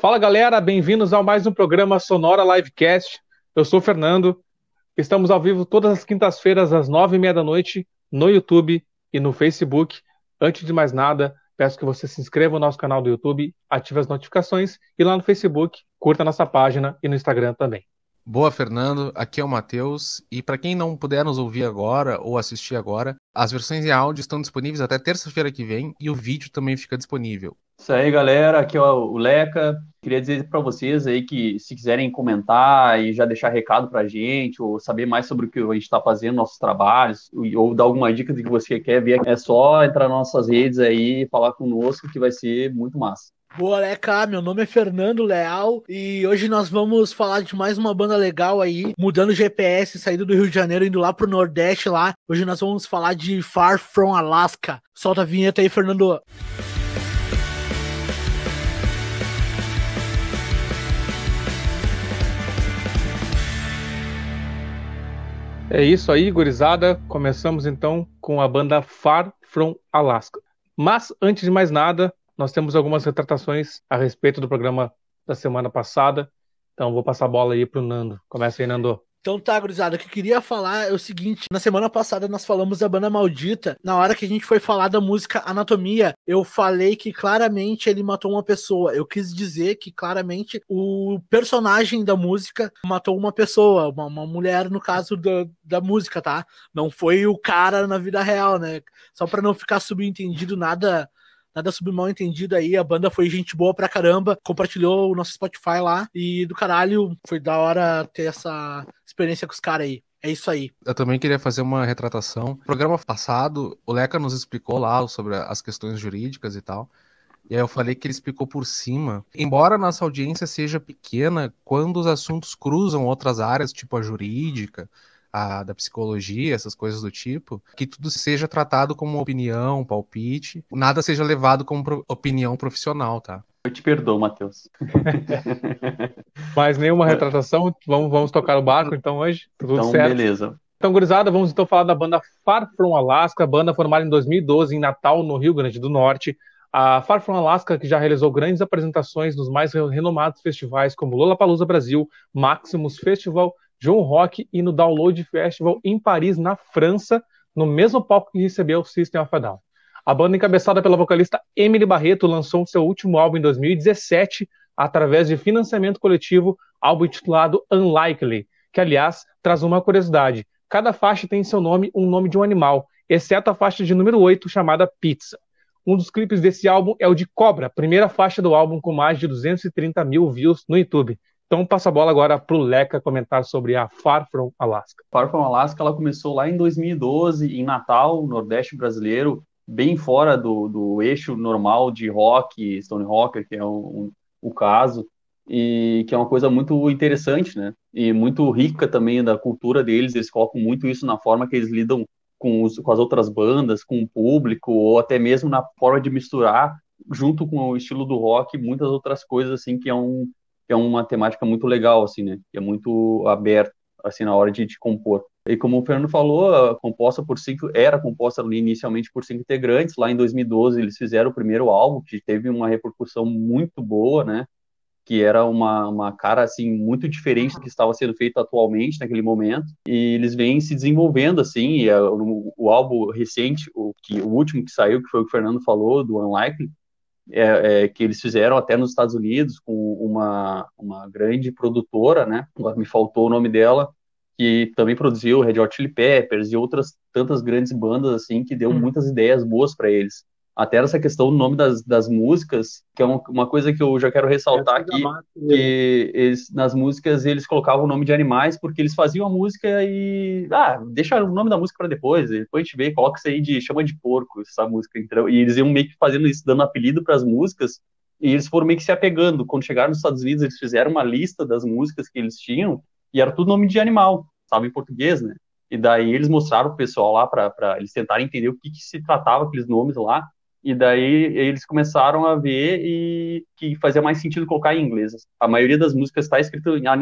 Fala galera, bem-vindos a mais um programa Sonora Livecast. Eu sou o Fernando. Estamos ao vivo todas as quintas-feiras às nove e meia da noite no YouTube e no Facebook. Antes de mais nada, peço que você se inscreva no nosso canal do YouTube, ative as notificações e lá no Facebook curta nossa página e no Instagram também. Boa, Fernando. Aqui é o Matheus. E para quem não puder nos ouvir agora ou assistir agora, as versões em áudio estão disponíveis até terça-feira que vem e o vídeo também fica disponível. Isso aí, galera. Aqui é o Leca. Queria dizer para vocês aí que se quiserem comentar e já deixar recado para gente, ou saber mais sobre o que a gente está fazendo, nossos trabalhos, ou dar alguma dica do que você quer ver, é só entrar nas nossas redes aí e falar conosco que vai ser muito massa. Boa, Leca, meu nome é Fernando Leal e hoje nós vamos falar de mais uma banda legal aí, mudando o GPS, saindo do Rio de Janeiro, indo lá pro Nordeste lá. Hoje nós vamos falar de Far From Alaska. Solta a vinheta aí, Fernando. É isso aí, gurizada. Começamos então com a banda Far From Alaska. Mas antes de mais nada, nós temos algumas retratações a respeito do programa da semana passada. Então vou passar a bola aí pro Nando. Começa aí, Nando. Então tá, gurizada, o que eu queria falar é o seguinte, na semana passada nós falamos da banda maldita, na hora que a gente foi falar da música Anatomia, eu falei que claramente ele matou uma pessoa, eu quis dizer que claramente o personagem da música matou uma pessoa, uma, uma mulher no caso do, da música, tá? Não foi o cara na vida real, né? Só para não ficar subentendido nada Nada sobre mal entendido aí, a banda foi gente boa pra caramba, compartilhou o nosso Spotify lá e do caralho, foi da hora ter essa experiência com os caras aí. É isso aí. Eu também queria fazer uma retratação. No programa passado, o Leca nos explicou lá sobre as questões jurídicas e tal. E aí eu falei que ele explicou por cima. Embora nossa audiência seja pequena, quando os assuntos cruzam outras áreas, tipo a jurídica, a, da psicologia, essas coisas do tipo, que tudo seja tratado como opinião, palpite, nada seja levado como pro, opinião profissional, tá? Eu te perdoo, Matheus. Mais nenhuma retratação, vamos, vamos tocar o barco então hoje, tudo então, certo? beleza. Então, gurizada, vamos então falar da banda Far From Alaska, banda formada em 2012 em Natal, no Rio Grande do Norte. A Far From Alaska, que já realizou grandes apresentações nos mais renomados festivais como Lollapalooza Brasil, Maximus Festival, John Rock e no Download Festival em Paris, na França, no mesmo palco que recebeu o System of a Down. A banda, encabeçada pela vocalista Emily Barreto, lançou seu último álbum em 2017 através de financiamento coletivo, álbum intitulado Unlikely, que, aliás, traz uma curiosidade. Cada faixa tem em seu nome um nome de um animal, exceto a faixa de número 8, chamada Pizza. Um dos clipes desse álbum é o de Cobra, primeira faixa do álbum com mais de 230 mil views no YouTube. Então passa a bola agora para o Leca comentar sobre a Far From Alaska. Far From Alaska ela começou lá em 2012 em Natal, Nordeste brasileiro, bem fora do, do eixo normal de rock, Stone Rocker, que é um, um, o caso, e que é uma coisa muito interessante, né? E muito rica também da cultura deles. Eles colocam muito isso na forma que eles lidam com, os, com as outras bandas, com o público, ou até mesmo na forma de misturar junto com o estilo do rock muitas outras coisas assim que é um que é uma temática muito legal, assim, né? Que é muito aberta, assim, na hora de, de compor. E como o Fernando falou, composta por cinco, era composta inicialmente por cinco integrantes. Lá em 2012 eles fizeram o primeiro álbum, que teve uma repercussão muito boa, né? Que era uma, uma cara, assim, muito diferente do que estava sendo feito atualmente naquele momento. E eles vêm se desenvolvendo, assim, e a, o, o, álbum recente, o, que, o último que saiu, que foi o que o Fernando falou, do Unlikely, é, é, que eles fizeram até nos Estados Unidos com uma, uma grande produtora, né? Agora me faltou o nome dela, que também produziu Red Hot Chili Peppers e outras tantas grandes bandas assim que deu hum. muitas ideias boas para eles até essa questão do nome das, das músicas, que é uma, uma coisa que eu já quero ressaltar aqui, que eles, nas músicas eles colocavam o nome de animais porque eles faziam a música e, ah, deixa o nome da música para depois, depois a gente vê e coloca isso aí de chama de porco, essa música, então, e eles iam meio que fazendo isso, dando apelido para as músicas, e eles foram meio que se apegando, quando chegaram nos Estados Unidos eles fizeram uma lista das músicas que eles tinham, e era tudo nome de animal, sabe, em português, né, e daí eles mostraram o pessoal lá para eles tentarem entender o que, que se tratava aqueles nomes lá, e daí eles começaram a ver e que fazia mais sentido colocar em inglês. A maioria das músicas está escrito em ah,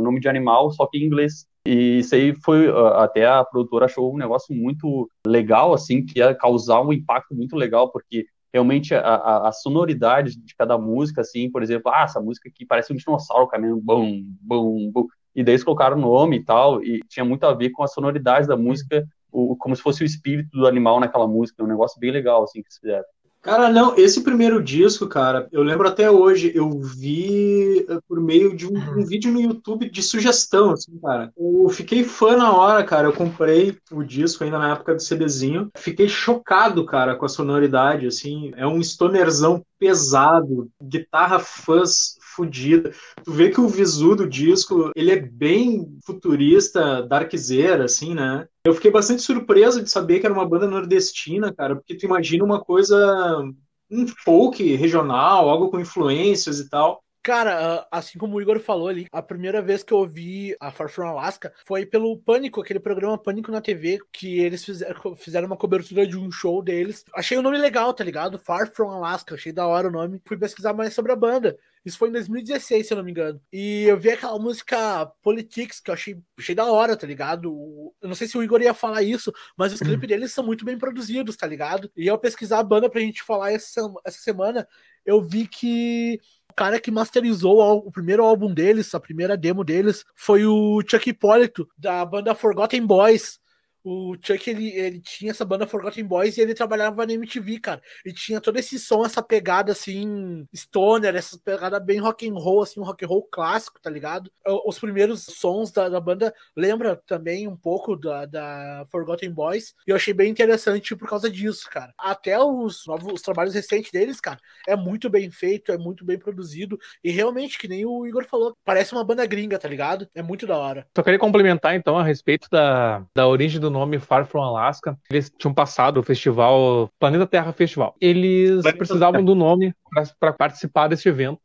nome de animal, só que em inglês. E isso aí foi ah, até a produtora achou um negócio muito legal, assim, que ia causar um impacto muito legal, porque realmente a, a, a, sonoridade de cada música, assim, por exemplo, ah, essa música aqui parece um dinossauro caminhando, bum, bum, bum, e daí eles colocaram o nome e tal, e tinha muito a ver com a sonoridade da música, o, como se fosse o espírito do animal naquela música, um negócio bem legal, assim, que eles fizeram. Cara, não, esse primeiro disco, cara, eu lembro até hoje, eu vi eh, por meio de um, um, vídeo no YouTube de sugestão, assim, cara. Eu fiquei fã na hora, cara. Eu comprei o disco ainda na época do CDzinho. Fiquei chocado, cara, com a sonoridade, assim. É um stonerzão pesado, guitarra fuzz fodida. Tu vê que o visu do disco, ele é bem futurista, darkzeira, assim, né? Eu fiquei bastante surpreso de saber que era uma banda nordestina, cara, porque tu imagina uma coisa, um folk regional, algo com influências e tal. Cara, assim como o Igor falou ali, a primeira vez que eu vi a Far From Alaska foi pelo Pânico, aquele programa Pânico na TV, que eles fizeram, fizeram uma cobertura de um show deles. Achei o nome legal, tá ligado? Far From Alaska, achei da hora o nome. Fui pesquisar mais sobre a banda. Isso foi em 2016, se eu não me engano. E eu vi aquela música Politics, que eu achei, achei da hora, tá ligado? Eu não sei se o Igor ia falar isso, mas os clipes deles são muito bem produzidos, tá ligado? E ao pesquisar a banda pra gente falar essa, essa semana, eu vi que o cara que masterizou o primeiro álbum deles, a primeira demo deles, foi o Chuck Hipólito, da banda Forgotten Boys o Chuck ele, ele tinha essa banda Forgotten Boys e ele trabalhava na MTV, cara. E tinha todo esse som, essa pegada assim, stoner, essa pegada bem rock and roll, assim, um rock and roll clássico, tá ligado? Os primeiros sons da, da banda lembra também um pouco da, da Forgotten Boys. E eu achei bem interessante por causa disso, cara. Até os novos os trabalhos recentes deles, cara, é muito bem feito, é muito bem produzido. E realmente, que nem o Igor falou, parece uma banda gringa, tá ligado? É muito da hora. Só queria complementar então a respeito da, da origem do nome Far From Alaska. Eles tinham passado o festival Planeta Terra Festival. Eles Planeta precisavam Terra. do nome para participar desse evento.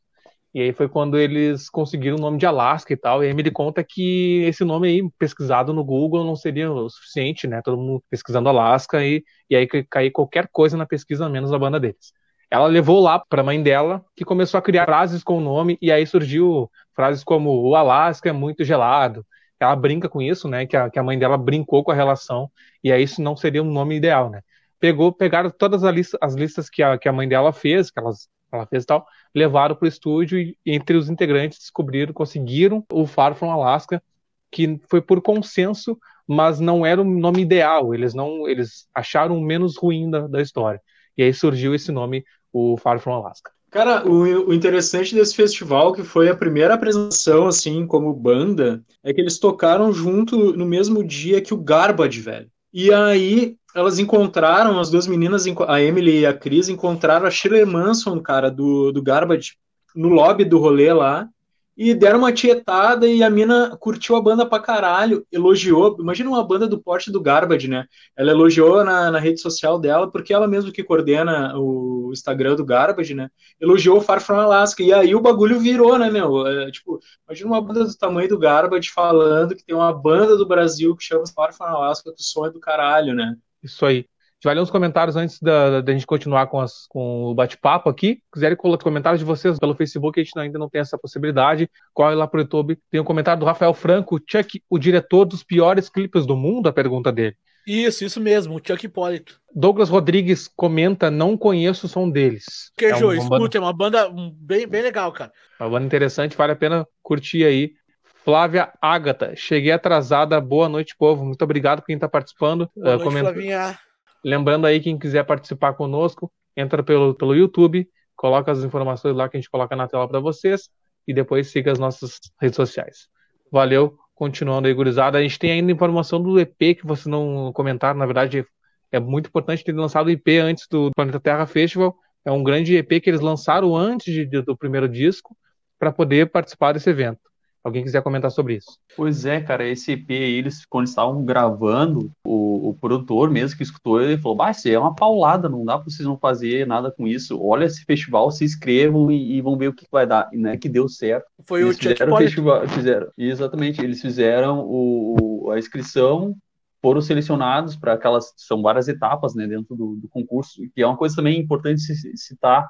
E aí foi quando eles conseguiram o nome de Alaska e tal. E aí me conta que esse nome aí, pesquisado no Google, não seria o suficiente, né? Todo mundo pesquisando Alaska e, e aí cair qualquer coisa na pesquisa, menos a banda deles. Ela levou lá para a mãe dela, que começou a criar frases com o nome, e aí surgiu frases como o Alasca é muito gelado, ela brinca com isso, né? Que a, que a mãe dela brincou com a relação, e aí isso não seria um nome ideal, né? Pegou, pegaram todas as listas, as listas que, a, que a mãe dela fez, que elas, ela fez tal, levaram para o estúdio e entre os integrantes descobriram, conseguiram o Far From Alaska, que foi por consenso, mas não era o nome ideal. Eles não, eles acharam o menos ruim da, da história. E aí surgiu esse nome, o Far From Alaska. Cara, o, o, interessante desse festival, que foi a primeira apresentação, assim, como banda, é que eles tocaram junto no mesmo dia que o Garbage, velho. E aí elas encontraram, as duas meninas, a Emily e a Cris, encontraram a Shirley Manson, cara, do, do Garbage, no lobby do rolê lá e deram uma tietada e a mina curtiu a banda pra caralho, elogiou. Imagina uma banda do porte do Garbage, né? Ela elogiou na, na rede social dela, porque ela mesmo que coordena o Instagram do Garbage, né? Elogiou o Far From Alaska. E aí o bagulho virou, né, meu? É, tipo, imagina uma banda do tamanho do Garbage falando que tem uma banda do Brasil que chama Far From Alaska, que o som é do caralho, né? Isso aí gente vai ler uns comentários antes da, da gente continuar com, as, com o bate-papo aqui. Se quiserem colocar comentários de vocês pelo Facebook, a gente ainda não tem essa possibilidade. Corre lá pro YouTube. Tem um comentário do Rafael Franco, Chuck, o diretor dos piores clipes do mundo, a pergunta dele. Isso, isso mesmo, o Chuck Hipólito. Douglas Rodrigues comenta, não conheço o som deles. Queijo, é uma, escute, é uma banda bem, bem legal, cara. Uma banda interessante, vale a pena curtir aí. Flávia Ágata, cheguei atrasada, boa noite, povo. Muito obrigado por quem está participando. Boa uh, noite, Flavinha. Lembrando aí, quem quiser participar conosco, entra pelo, pelo YouTube, coloca as informações lá que a gente coloca na tela para vocês e depois siga as nossas redes sociais. Valeu, continuando aí, gurizada. A gente tem ainda informação do EP que vocês não comentaram, na verdade é muito importante ter lançado o EP antes do Planeta Terra Festival. É um grande EP que eles lançaram antes de, do primeiro disco para poder participar desse evento. Alguém quiser comentar sobre isso? Pois é, cara, esse EP aí, eles, quando estavam gravando, o, o produtor mesmo que escutou, ele falou, bah, isso é uma paulada, não dá pra vocês não fazer nada com isso. Olha esse festival, se inscrevam e, e vão ver o que vai dar. E não é que deu certo. Foi eles o fizeram o festival, fizeram, Exatamente, eles fizeram o, a inscrição, foram selecionados para aquelas, são várias etapas, né, dentro do, do concurso, que é uma coisa também importante citar,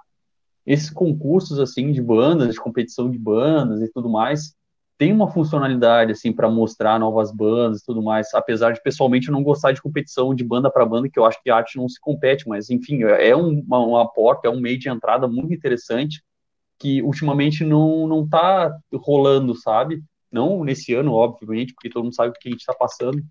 esses concursos, assim, de bandas, de competição de bandas e tudo mais, tem uma funcionalidade assim para mostrar novas bandas e tudo mais, apesar de pessoalmente eu não gostar de competição de banda para banda, que eu acho que a arte não se compete, mas enfim, é uma, uma porta, é um meio de entrada muito interessante que ultimamente não não tá rolando, sabe? Não nesse ano, obviamente, porque todo mundo sabe o que a gente está passando,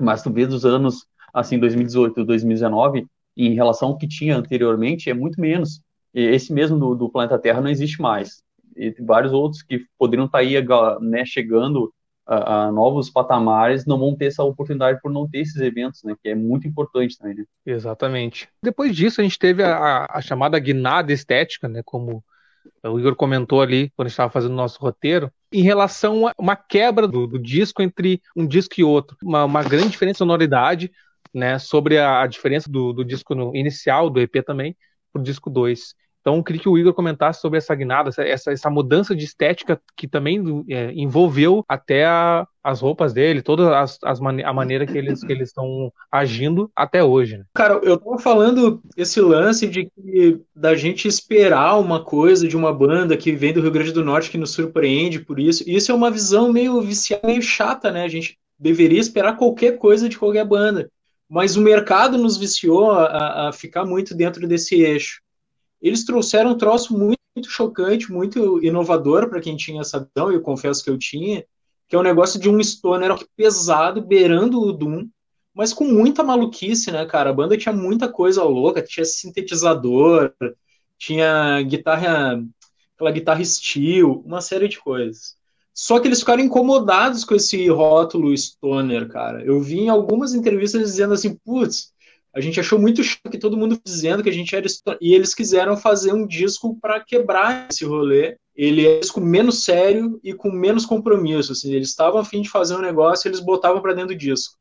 mas tu vê dos anos assim 2018, 2019, em relação ao que tinha anteriormente, é muito menos. Esse mesmo do, do planeta Terra não existe mais e vários outros que poderiam estar tá aí né, chegando a, a, novos patamares não vão ter essa oportunidade por não ter esses eventos, né? Que é muito importante também, né? Exatamente. Depois disso, a gente teve a, a chamada guinada estética, né? Como o Igor comentou ali quando estava fazendo o nosso roteiro, em relação a uma quebra do, do disco entre um disco e outro. Uma, uma grande diferença de sonoridade, né? Sobre a, a diferença do, do disco inicial, do EP também, para o disco 2. Então, eu queria que o Igor comentasse sobre essa guinada, essa, essa mudança de estética que também é, envolveu até a, as roupas dele, toda as, as mane a maneira que eles que eles estão agindo até hoje. Né? Cara, eu tava falando esse lance de que da gente esperar uma coisa de uma banda que vem do Rio Grande do Norte que nos surpreende por isso. Isso é uma visão meio viciada, meio chata, né? A gente deveria esperar qualquer coisa de qualquer banda. Mas o mercado nos viciou a, a ficar muito dentro desse eixo eles trouxeram um troço muito, muito chocante, muito inovador para quem tinha essa visão, eu confesso que eu tinha, que é o um negócio de um stoner pesado, beirando o Doom, mas com muita maluquice, né, cara? A banda tinha muita coisa louca, tinha sintetizador, tinha guitarra, aquela guitarra steel, uma série de coisas. Só que eles ficaram incomodados com esse rótulo stoner, cara. Eu vi em algumas entrevistas dizendo assim, putz, a gente achou muito que todo mundo dizendo que a gente era e eles quiseram fazer um disco para quebrar esse rolê. Ele é um disco menos sério e com menos compromisso. Assim, eles estavam a fim de fazer um negócio, eles botavam para dentro do disco.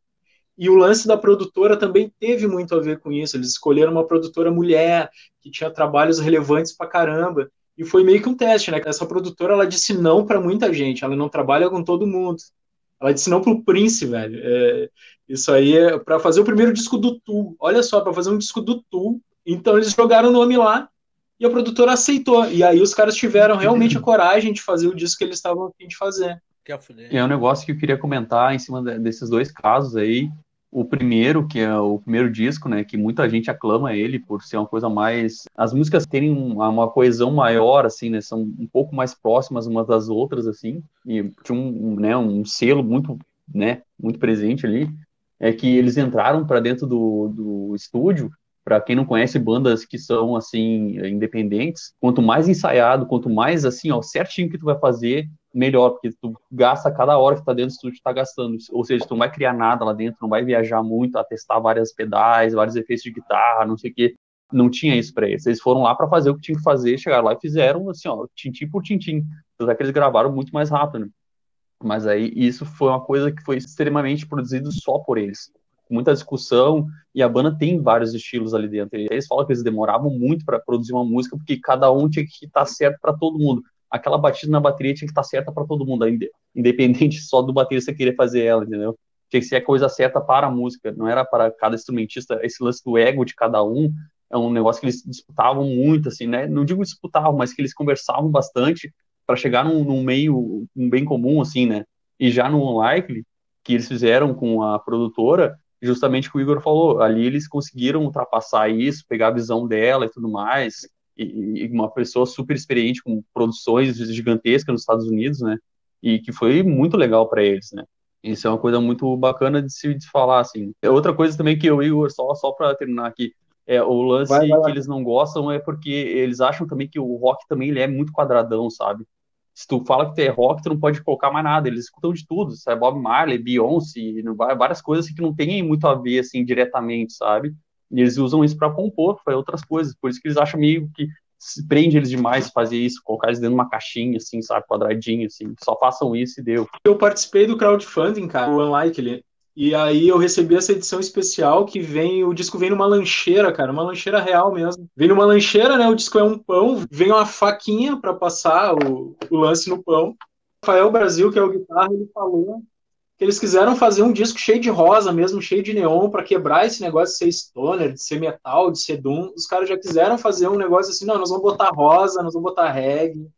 E o lance da produtora também teve muito a ver com isso. Eles escolheram uma produtora mulher que tinha trabalhos relevantes para caramba. E foi meio que um teste, né? Essa produtora ela disse não para muita gente. Ela não trabalha com todo mundo. Ela disse não pro Prince, velho. É, isso aí é para fazer o primeiro disco do Tu. Olha só, para fazer um disco do Tu. Então eles jogaram o nome lá e a produtora aceitou. E aí os caras tiveram realmente a coragem de fazer o disco que eles estavam a fim de fazer. É um negócio que eu queria comentar em cima desses dois casos aí. O primeiro, que é o primeiro disco, né, que muita gente aclama ele por ser uma coisa mais... As músicas terem uma coesão maior, assim, né, são um pouco mais próximas umas das outras, assim, e tinha um, né, um selo muito, né, muito presente ali é que eles entraram para dentro do, do estúdio. Para quem não conhece bandas que são assim independentes, quanto mais ensaiado, quanto mais assim, ó, certinho que tu vai fazer, melhor, porque tu gasta cada hora que tá dentro do estúdio, tá gastando. Ou seja, tu não vai criar nada lá dentro, não vai viajar muito a testar várias pedais, vários efeitos de guitarra, não sei o quê. Não tinha isso para eles. Eles foram lá para fazer o que tinha que fazer, chegaram lá e fizeram assim, ó, tintim por tintim. Apesar que eles gravaram muito mais rápido. Né? Mas aí isso foi uma coisa que foi extremamente produzido só por eles. Muita discussão, e a banda tem vários estilos ali dentro. Eles falam que eles demoravam muito para produzir uma música, porque cada um tinha que estar certo para todo mundo. Aquela batida na bateria tinha que estar certa para todo mundo, independente só do baterista querer fazer ela, entendeu? Tinha que ser a coisa certa para a música, não era para cada instrumentista. Esse lance do ego de cada um é um negócio que eles disputavam muito, assim, né? Não digo disputavam, mas que eles conversavam bastante para chegar num, num, meio um bem comum, assim, né? E já no Unlikely, que eles fizeram com a produtora, justamente o que o Igor falou, ali eles conseguiram ultrapassar isso, pegar a visão dela e tudo mais, e, e uma pessoa super experiente com produções gigantescas nos Estados Unidos, né? E que foi muito legal para eles, né? Isso é uma coisa muito bacana de se de falar, assim. É outra coisa também que o Igor, só, só para terminar aqui, é, o lance vai, vai, vai. que eles não gostam é porque eles acham também que o rock também ele é muito quadradão, sabe? se tu fala que tu é rock, tu não pode colocar mais nada. Eles escutam de tudo, sabe? Bob Marley, Beyoncé, várias coisas que não tem muito a ver, assim, diretamente, sabe? E eles usam isso para compor, para outras coisas. Por isso que eles acham meio que prende eles demais fazer isso, colocar eles dentro de uma caixinha, assim, sabe? Quadradinho, assim. Só façam isso e deu. Eu participei do crowdfunding, cara, o Unlikely. E aí eu recebi essa edição especial que vem, o disco vem numa lancheira, cara, uma lancheira real mesmo. Vem numa lancheira, né? O disco é um pão, vem uma faquinha para passar o, o, lance no pão. Rafael Brasil, que é o guitarra, ele falou que eles quiseram fazer um disco cheio de rosa mesmo, cheio de neon, para quebrar esse negócio de ser stoner, de ser metal, de ser doom. Os caras já quiseram fazer um negócio assim, não, nós vamos botar rosa, nós vamos botar reggae,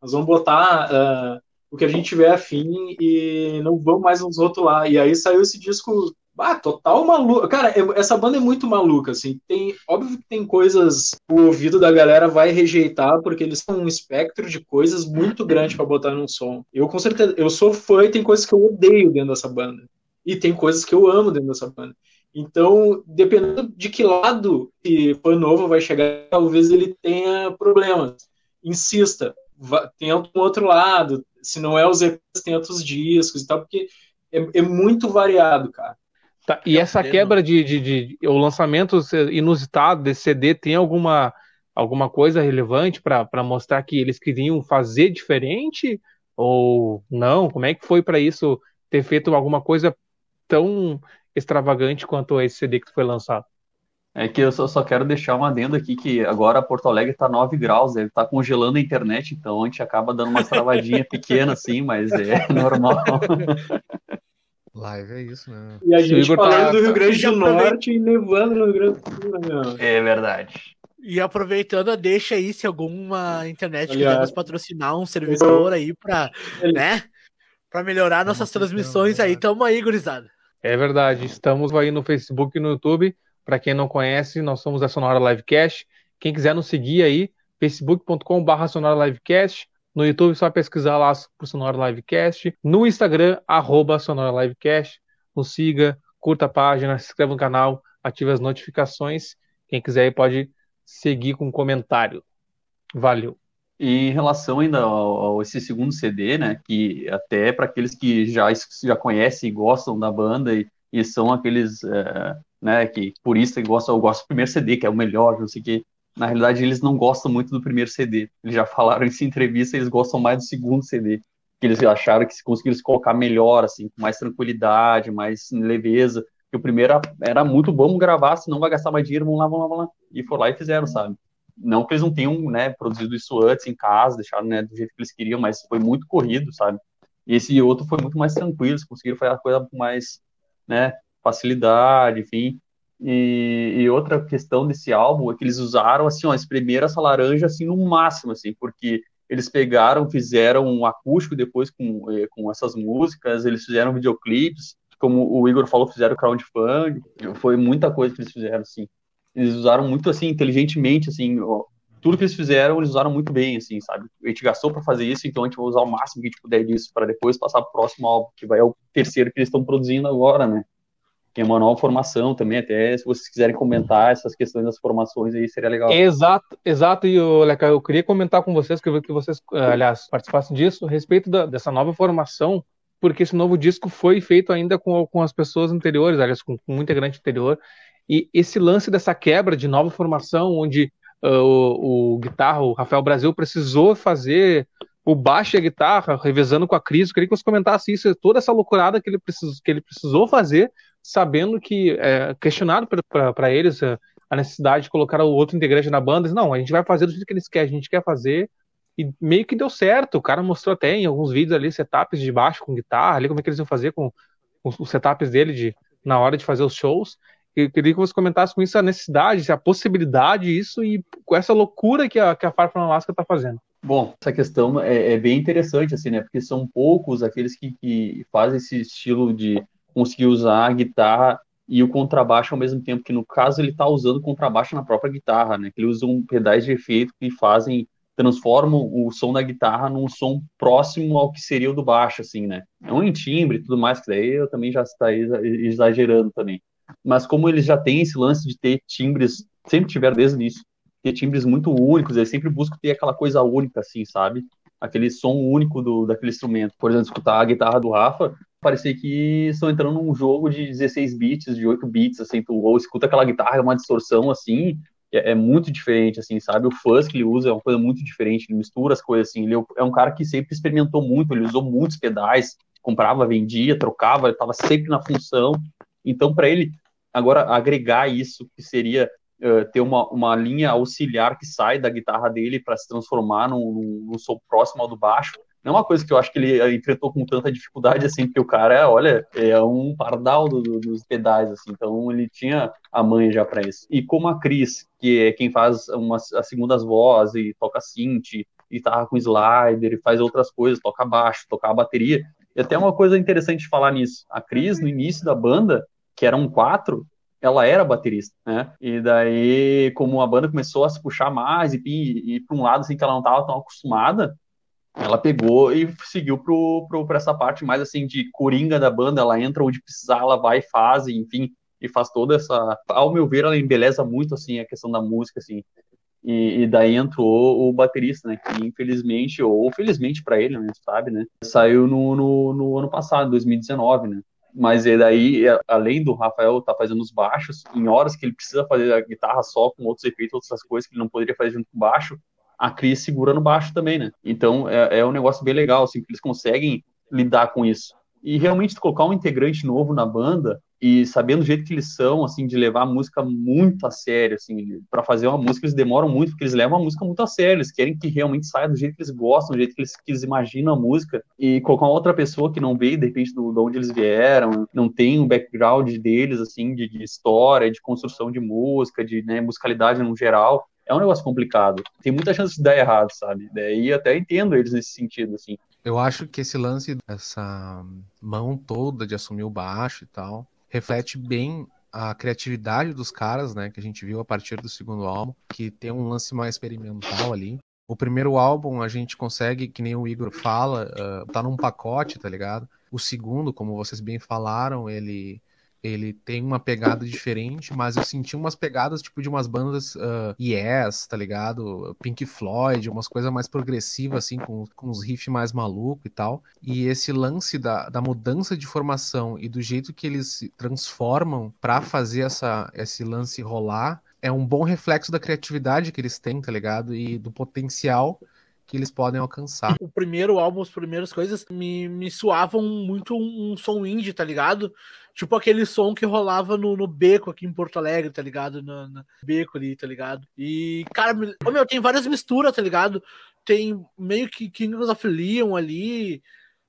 nós vamos botar uh, o que a gente tiver afim e não vamos mais nos rotular. E aí saiu esse disco ah, total maluco. Cara, essa banda é muito maluca, assim. Tem, óbvio que tem coisas o ouvido da galera vai rejeitar, porque eles são um espectro de coisas muito grande para botar num som. Eu, com certeza, eu sou fã e tem coisas que eu odeio dentro dessa banda. E tem coisas que eu amo dentro dessa banda. Então, dependendo de que lado que fã novo vai chegar, talvez ele tenha problemas. Insista, tenta um outro lado. Se não é os EPs, tenta os discos e tal, porque é, é muito variado, cara. Tá, e essa quebra de, de, de, de, o lançamento inusitado desse CD tem alguma, alguma coisa relevante para mostrar que eles queriam fazer diferente ou não? Como é que foi para isso ter feito alguma coisa tão extravagante quanto esse CD que foi lançado? É que eu só, só quero deixar uma adendo aqui que agora Porto Alegre está 9 graus, ele está congelando a internet, então a gente acaba dando uma travadinha pequena assim, mas é normal. Live é isso, né? E a gente falando tá, do Rio Grande do Norte e nevando no Rio Grande do Sul, né? É verdade. E aproveitando, deixa aí se alguma internet Aliás, quiser nos patrocinar um servidor aí para, né? Para melhorar nossas transmissões aí, tamo aí, gurizada. É verdade, estamos aí no Facebook e no YouTube. Para quem não conhece, nós somos a Sonora Livecast. Quem quiser nos seguir aí, facebook.com.br Sonora Livecast. No YouTube, só pesquisar lá por Sonora Livecast. No Instagram, arroba Sonora Livecast. Nos siga, curta a página, se inscreva no canal, ative as notificações. Quem quiser pode seguir com um comentário. Valeu. E em relação ainda ao, ao, esse segundo CD, né, que até para aqueles que já, já conhecem e gostam da banda e, e são aqueles, é, né, que purista que gostam, eu gosto do primeiro CD, que é o melhor, não sei o que, na realidade, eles não gostam muito do primeiro CD. Eles já falaram isso em entrevista, eles gostam mais do segundo CD. Que eles acharam que se conseguiram se colocar melhor, assim, com mais tranquilidade, mais leveza. Que o primeiro era, muito bom gravar, senão vai gastar mais dinheiro, vamos lá, vamos lá, vamos lá. E foram lá e fizeram, sabe? Não que eles não tenham, né, produzido isso antes em casa, deixaram, né, do jeito que eles queriam, mas foi muito corrido, sabe? E esse outro foi muito mais tranquilo, eles conseguiram fazer a coisa com mais, né, facilidade, enfim. E, e, outra questão desse álbum é que eles usaram, assim, ó, espremeram essa laranja, assim, no máximo, assim, porque eles pegaram, fizeram um acústico depois com, eh, com essas músicas, eles fizeram videoclipes, como o Igor falou, fizeram crowdfunding, foi muita coisa que eles fizeram, assim. Eles usaram muito, assim, inteligentemente, assim, ó, tudo que eles fizeram, eles usaram muito bem, assim, sabe? A gente gastou para fazer isso, então a gente vai usar o máximo que a gente puder disso para depois passar pro próximo álbum, que vai é o terceiro que eles estão produzindo agora, né? É uma nova formação também, até se vocês quiserem comentar essas questões das formações aí, seria legal. Exato, exato, e Leca, eu queria comentar com vocês, que, que vocês, eh, aliás, participassem disso, a respeito da, dessa nova formação, porque esse novo disco foi feito ainda com, com as pessoas anteriores, aliás, com, com um integrante anterior, e esse lance dessa quebra de nova formação, onde uh, o, o guitarra, o Rafael Brasil, precisou fazer o baixo e a guitarra, revezando com a Cris, eu queria que você comentasse isso, toda essa loucurada que ele, precis, que ele precisou fazer sabendo que, é, questionado para eles é, a necessidade de colocar o outro integrante na banda, não, a gente vai fazer do jeito que eles querem, a gente quer fazer, e meio que deu certo, o cara mostrou até em alguns vídeos ali setups de baixo com guitarra, ali como é que eles iam fazer com, os setups dele de, na hora de fazer os shows, eu queria que você comentasse com isso a necessidade, a possibilidade, isso e com essa loucura que a, que a Farfan Alaska está fazendo. Bom, essa questão é, é, bem interessante, assim, né? Porque são poucos aqueles que, que fazem esse estilo de conseguir usar a guitarra e o contrabaixo ao mesmo tempo, que no caso ele está usando o contrabaixo na própria guitarra, né? Que ele usa um pedais de efeito que fazem transformam o som da guitarra num som próximo ao que seria o do baixo, assim, né? É um timbre e tudo mais, que daí eu também já está exagerando também. Mas como eles já têm esse lance de ter timbres, sempre tiveram desde o início, ter timbres muito únicos, eles sempre buscam ter aquela coisa única, assim, sabe? Aquele som único do, daquele instrumento. Por exemplo, escutar a guitarra do Rafa, parecia que estão entrando num jogo de 16 bits, de 8 bits, assim, tu ou escuta aquela guitarra, é uma distorção, assim, é, é, muito diferente, assim, sabe? O fuzz que ele usa é uma coisa muito diferente, ele mistura as coisas, assim, ele é, é um cara que sempre experimentou muito, ele usou muitos pedais, comprava, vendia, trocava, ele estava sempre na função, então para ele, agora, agregar isso, que seria uh, ter uma, uma linha auxiliar que sai da guitarra dele para se transformar num, num som próximo ao do baixo, não é uma coisa que eu acho que ele eh, enfrentou com tanta dificuldade assim, porque o cara, olha, é um pardal do, do, dos pedais, assim, então ele tinha a mãe já para isso. E como a Cris, que é quem faz umas, as segundas vozes e toca synth, guitarra com slider, e faz outras coisas, toca baixo, toca a bateria. E até uma coisa interessante de falar nisso, a Cris, no início da banda, que eram quatro, ela era baterista, né? E daí, como a banda começou a se puxar mais e ir, para um lado assim que ela não estava tão acostumada, ela pegou e seguiu pro, pro, pra essa parte mais assim de coringa da banda, ela entra onde precisar, ela vai e faz, enfim, e faz toda essa. Ao meu ver, ela embeleza muito assim a questão da música, assim. E, e daí entrou o baterista, né? Que infelizmente, ou felizmente para ele? Sabe, né? Saiu no, no, no ano passado, 2019, né? mas e daí, além do Rafael tá fazendo os baixos, em horas que ele precisa fazer a guitarra só com outros efeitos, outras coisas que ele não poderia fazer junto com o baixo, a Cris segura no baixo também, né? Então é, é um negócio bem legal, assim, que eles conseguem lidar com isso. E realmente colocar um integrante novo na banda e sabendo o jeito que eles são, assim, de levar a música muito a sério, assim, para fazer uma música eles demoram muito, porque eles levam a música muito a sério, eles querem que realmente saia do jeito que eles gostam, do jeito que eles, que eles imaginam a música, e colocar uma outra pessoa que não veio, de repente, do, de onde eles vieram, não tem um background deles, assim, de, de história, de construção de música, de né, musicalidade no geral, é um negócio complicado. Tem muita chance de dar errado, sabe? Daí até entendo eles nesse sentido, assim. Eu acho que esse lance, essa mão toda de assumir o baixo e tal, reflete bem a criatividade dos caras, né, que a gente viu a partir do segundo álbum, que tem um lance mais experimental ali. O primeiro álbum a gente consegue, que nem o Igor fala, uh, tá num pacote, tá ligado? O segundo, como vocês bem falaram, ele ele tem uma pegada diferente, mas eu senti umas pegadas tipo de umas bandas uh, Yes, tá ligado? Pink Floyd, umas coisas mais progressivas, assim, com, com uns riffs mais maluco e tal. E esse lance da, da mudança de formação e do jeito que eles se transformam para fazer essa, esse lance rolar é um bom reflexo da criatividade que eles têm, tá ligado? E do potencial que eles podem alcançar. O primeiro álbum, as primeiras coisas, me, me suavam muito um, um som indie, tá ligado? Tipo aquele som que rolava no, no beco aqui em Porto Alegre, tá ligado? No, no beco ali, tá ligado? E, cara, oh, meu, tem várias misturas, tá ligado? Tem meio que Kingdoms of Leon ali,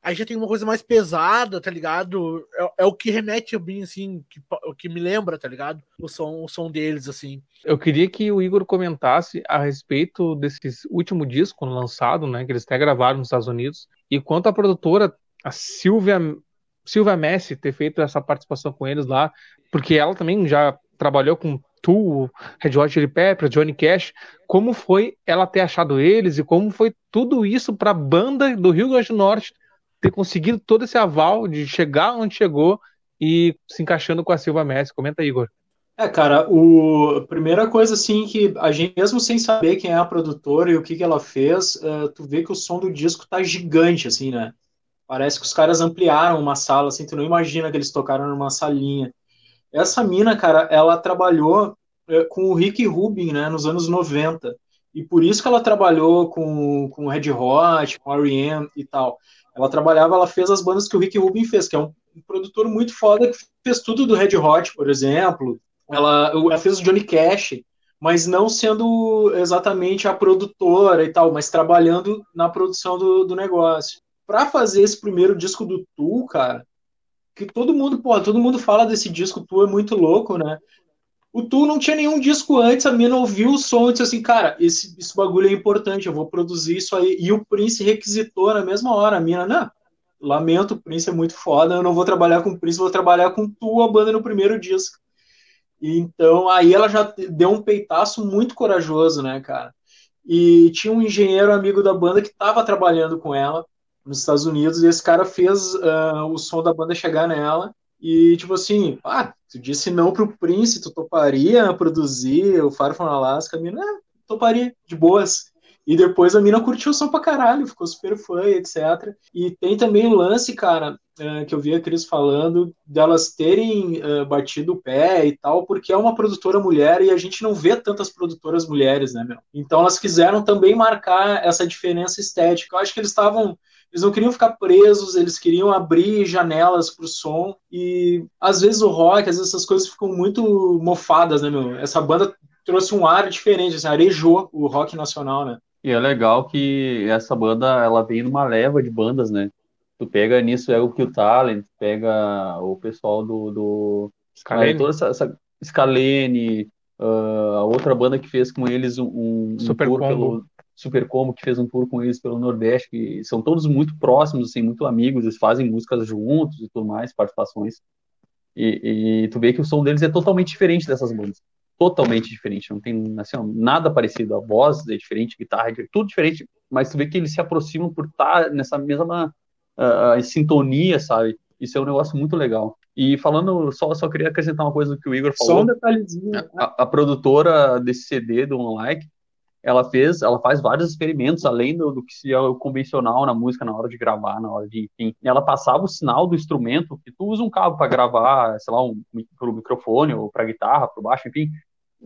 Aí já tem uma coisa mais pesada, tá ligado? É, é o que remete a mim, assim, que, o que me lembra, tá ligado? O som, o som deles, assim. Eu queria que o Igor comentasse a respeito desse último disco lançado, né? Que eles até gravaram nos Estados Unidos. E quanto a produtora, a Silvia, Silvia Messi, ter feito essa participação com eles lá, porque ela também já trabalhou com Tu, Red Hot Chili Peppers, Johnny Cash, como foi ela ter achado eles e como foi tudo isso para a banda do Rio Grande do Norte ter conseguido todo esse aval de chegar onde chegou e se encaixando com a Silva Messi. Comenta aí, Igor. É, cara, a primeira coisa assim que a gente mesmo sem saber quem é a produtora e o que que ela fez, uh, tu vê que o som do disco tá gigante assim, né? Parece que os caras ampliaram uma sala assim, tu não imagina que eles tocaram numa salinha. Essa mina, cara, ela trabalhou uh, com o Rick Rubin, né, nos anos 90. E por isso que ela trabalhou com, com Red Hot, com R.E.M. e tal. Ela trabalhava, ela fez as bandas que o Rick Rubin fez, que é um, um produtor muito foda que fez tudo do Red Hot, por exemplo. Ela, ela fez o Johnny Cash, mas não sendo exatamente a produtora e tal, mas trabalhando na produção do, do negócio. Para fazer esse primeiro disco do Tu, cara, que todo mundo, pô, todo mundo fala desse disco, Tu é muito louco, né? O Tu não tinha nenhum disco antes, a mina ouviu o som e disse assim, cara, esse, esse bagulho é importante, eu vou produzir isso aí. E o Prince requisitou na mesma hora. A mina, não, lamento, o Prince é muito foda, eu não vou trabalhar com o Prince, vou trabalhar com Tu, a banda no primeiro disco. Então, aí ela já deu um peitaço muito corajoso, né, cara? E tinha um engenheiro amigo da banda que estava trabalhando com ela nos Estados Unidos, e esse cara fez uh, o som da banda chegar nela. E, tipo assim, ah, tu disse não pro Prince, tu toparia produzir o Far From Alaska? A mina, ah, toparia, de boas. E depois a mina curtiu o som pra caralho, ficou super fã, etc. E tem também o lance, cara, é, que eu vi a Cris falando, delas terem uh, batido o pé e tal, porque é uma produtora mulher e a gente não vê tantas produtoras mulheres, né, meu? Então elas quiseram também marcar essa diferença estética. Eu acho que eles estavam eles não queriam ficar presos, eles queriam abrir janelas para o som. E às vezes o rock, às vezes essas coisas ficam muito mofadas, né, meu? Essa banda trouxe um ar diferente, assim, arejou o rock nacional, né? E é legal que essa banda, ela vem numa leva de bandas, né? Tu pega nisso, é o Kill Talent, pega o pessoal do... do Scalene. Toda essa, essa Scalene, uh, a outra banda que fez com eles um, um Super tour Combo. pelo Super Como, que fez um tour com eles pelo Nordeste, que são todos muito próximos, assim, muito amigos, eles fazem músicas juntos e tudo mais, participações. E, e tu vê que o som deles é totalmente diferente dessas bandas. Totalmente diferente, não tem assim, nada parecido. A voz é diferente, guitarra é tudo diferente, mas tu vê que eles se aproximam por estar nessa mesma uh, sintonia, sabe? Isso é um negócio muito legal. E falando, só, só queria acrescentar uma coisa do que o Igor falou. Só um detalhezinho. A, a produtora desse CD, do Unlike, ela fez, ela faz vários experimentos além do, do que se é o convencional na música na hora de gravar, na hora de, enfim. Ela passava o sinal do instrumento, que tu usa um cabo para gravar, sei lá, um pro microfone ou para guitarra, para baixo, enfim.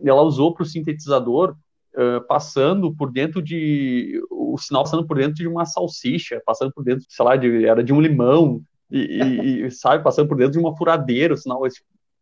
Ela usou para o sintetizador uh, passando por dentro de o sinal passando por dentro de uma salsicha, passando por dentro, sei lá, de, era de um limão e, e, e sabe, passando por dentro de uma furadeira, o sinal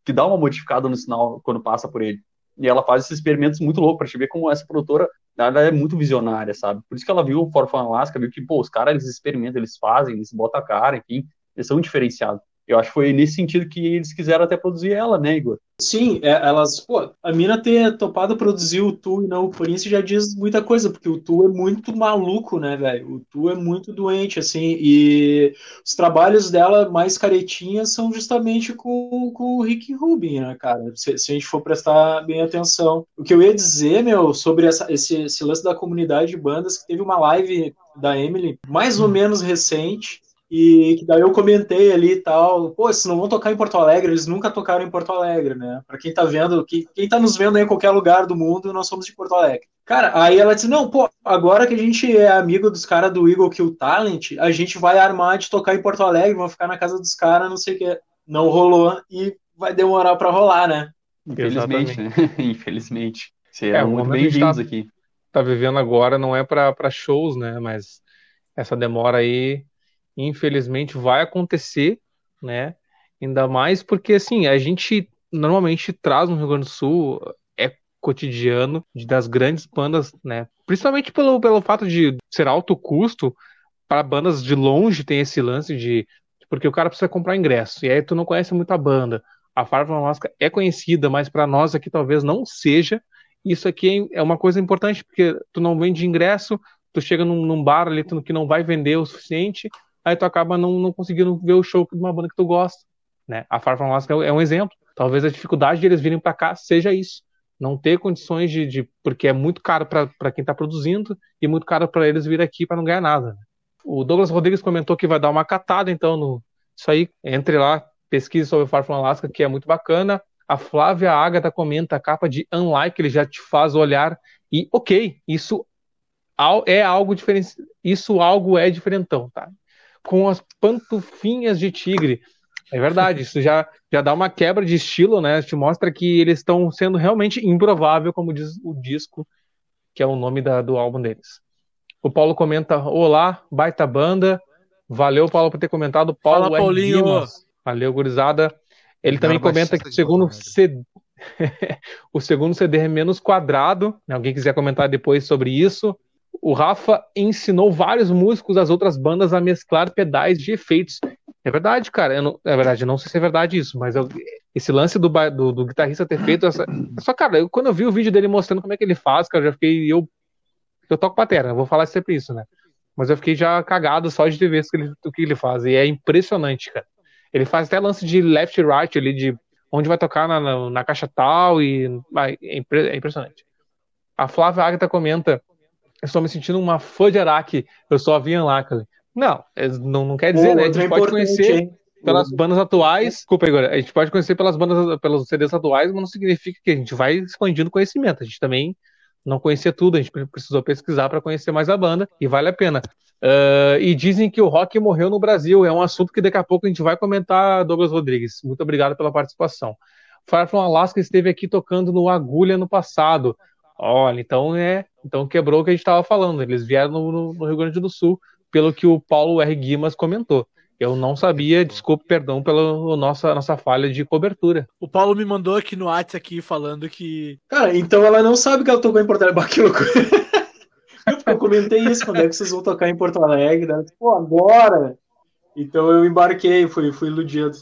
que dá uma modificada no sinal quando passa por ele. E ela faz esses experimentos muito loucos para te ver como essa produtora ela é muito visionária, sabe? Por isso que ela viu o For Fun Alaska, viu que, pô, os caras, eles experimentam, eles fazem, eles botam a cara, enfim, eles são diferenciados. Eu acho que foi nesse sentido que eles quiseram até produzir ela, né, Igor? Sim, é, elas, pô, a mina ter topado produzir o Tu e não o Prince já diz muita coisa, porque o Tu é muito maluco, né, velho? O Tu é muito doente, assim, e os trabalhos dela mais caretinhas são justamente com, com o Rick Rubin, né, cara? Se, se, a gente for prestar bem atenção. O que eu ia dizer, meu, sobre essa, esse, esse lance da comunidade de bandas, que teve uma live da Emily, mais ou menos recente, e que daí eu comentei ali e tal, pô, se não vão tocar em Porto Alegre, eles nunca tocaram em Porto Alegre, né? Para quem tá vendo, quem, quem tá nos vendo aí em qualquer lugar do mundo, nós somos de Porto Alegre. Cara, aí ela disse: "Não, pô, agora que a gente é amigo dos caras do Eagle Kill Talent, a gente vai armar de tocar em Porto Alegre, vamos ficar na casa dos caras, não sei o que. Não rolou e vai demorar para rolar, né? Infelizmente, né? Infelizmente. Você é, muito bem-vindos tá, aqui. Tá vivendo agora não é para shows, né, mas essa demora aí infelizmente vai acontecer, né? Ainda mais porque assim, a gente normalmente traz no Rio Grande do Sul é cotidiano das grandes bandas, né? Principalmente pelo, pelo fato de ser alto custo para bandas de longe tem esse lance de porque o cara precisa comprar ingresso e aí tu não conhece muito a banda. A Farva Máscara é conhecida, mas para nós aqui talvez não seja. Isso aqui é uma coisa importante porque tu não vende ingresso, tu chega num, num bar ali que não vai vender o suficiente, aí tu acaba não, não conseguindo ver o show de uma banda que tu gosta. Né? A Far From Alaska é um exemplo. Talvez a dificuldade de eles virem para cá seja isso. Não ter condições de. de porque é muito caro para quem está produzindo e muito caro para eles vir aqui para não ganhar nada. O Douglas Rodrigues comentou que vai dar uma catada, então, no, isso aí. Entre lá, pesquise sobre Far From Alaska, que é muito bacana. A Flávia Agatha comenta a capa de Unlike, ele já te faz olhar. E, ok, isso é algo diferente. Isso algo é diferentão, tá? Com as pantufinhas de tigre. É verdade, isso já, já dá uma quebra de estilo, né? Te mostra que eles estão sendo realmente improvável, como diz o disco, que é o nome da, do álbum deles. O Paulo comenta: Olá, baita banda. Valeu, Paulo, por ter comentado. Paulo Fala, Paulinho. Dimas. Valeu, gurizada. Ele também comenta que o segundo CD, o segundo CD é menos quadrado. Né? Alguém quiser comentar depois sobre isso. O Rafa ensinou vários músicos das outras bandas a mesclar pedais de efeitos. É verdade, cara. Eu não, é verdade, eu não sei se é verdade isso, mas eu, esse lance do, do, do, guitarrista ter feito essa. Só, cara, eu, quando eu vi o vídeo dele mostrando como é que ele faz, cara, eu já fiquei. Eu, eu toco batera, vou falar sempre isso, né? Mas eu fiquei já cagado só de ver ele, o que ele faz. E é impressionante, cara. Ele faz até lance de left right ali, de onde vai tocar na, na, na caixa tal, e é, impre, é impressionante. A Flávia Agatha comenta eu estou me sentindo uma fã de Araque, eu só vi Unluckily. Não, é, não, não quer dizer, né? A gente pode conhecer hein? pelas bandas atuais. Desculpa, Igor. A gente pode conhecer pelas bandas, pelos CDs atuais, mas não significa que a gente vai expandindo conhecimento. A gente também não conhecia tudo, a gente precisou pesquisar para conhecer mais a banda e vale a pena. Uh, e dizem que o rock morreu no Brasil. É um assunto que daqui a pouco a gente vai comentar, Douglas Rodrigues. Muito obrigado pela participação. Fire from Alaska esteve aqui tocando no Agulha no passado. Olha, então é, então quebrou o que a gente estava falando. Eles vieram no, no, Rio Grande do Sul, pelo que o Paulo R. Guimas comentou. Eu não sabia, desculpe, perdão pela nossa, nossa falha de cobertura. O Paulo me mandou aqui no WhatsApp aqui falando que. Cara, então ela não sabe que ela tocou em Porto Alegre. Que loucura. eu comentei isso, quando é que vocês vão tocar em Porto Alegre? Né? Pô, agora! Então eu embarquei, fui, fui iludido.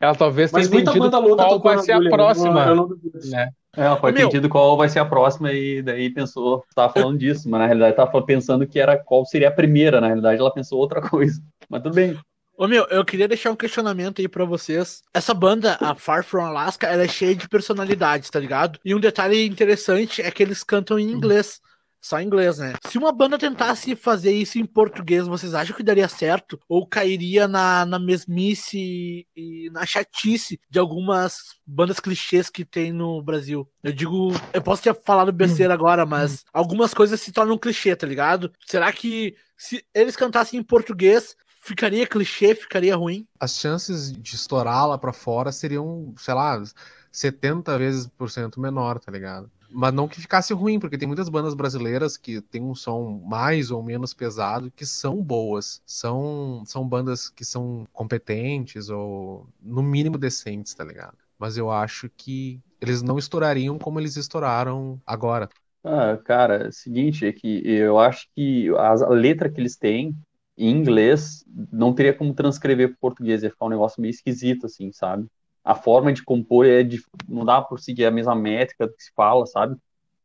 Ela talvez tenha entendido qual vai ser a próxima. Não, eu não né? É, ter Meu- entendido qual vai ser a próxima e daí pensou, tava falando disso, mas na realidade tava pensando que era qual seria a primeira, na realidade ela pensou outra coisa. Mas tudo bem. Ô meu, eu queria deixar um questionamento aí pra vocês. Essa banda, a Far From Alaska, ela é cheia de personalidades, tá ligado? E um detalhe interessante é que eles cantam em inglês. Só em inglês, né? Se uma banda tentasse fazer isso em português, vocês acham que daria certo? Ou cairia na, na mesmice e na chatice de algumas bandas clichês que tem no Brasil? Eu digo, eu posso ter falado besteira agora, mas algumas coisas se tornam clichê, tá ligado? Será que se eles cantassem em português, ficaria clichê, ficaria ruim? As chances de estourar lá pra fora seriam, sei lá, 70 vezes por cento menor, tá ligado? Mas não que ficasse ruim, porque tem muitas bandas brasileiras que tem um som mais ou menos pesado que são boas. São, são bandas que são competentes ou, no mínimo, decentes, tá ligado? Mas eu acho que eles não estourariam como eles estouraram agora. Ah, cara, seguinte, é que eu acho que a letra que eles têm em inglês não teria como transcrever para português, ia ficar um negócio meio esquisito, assim, sabe? A forma de compor é de, não dá por seguir a mesma métrica que se fala, sabe?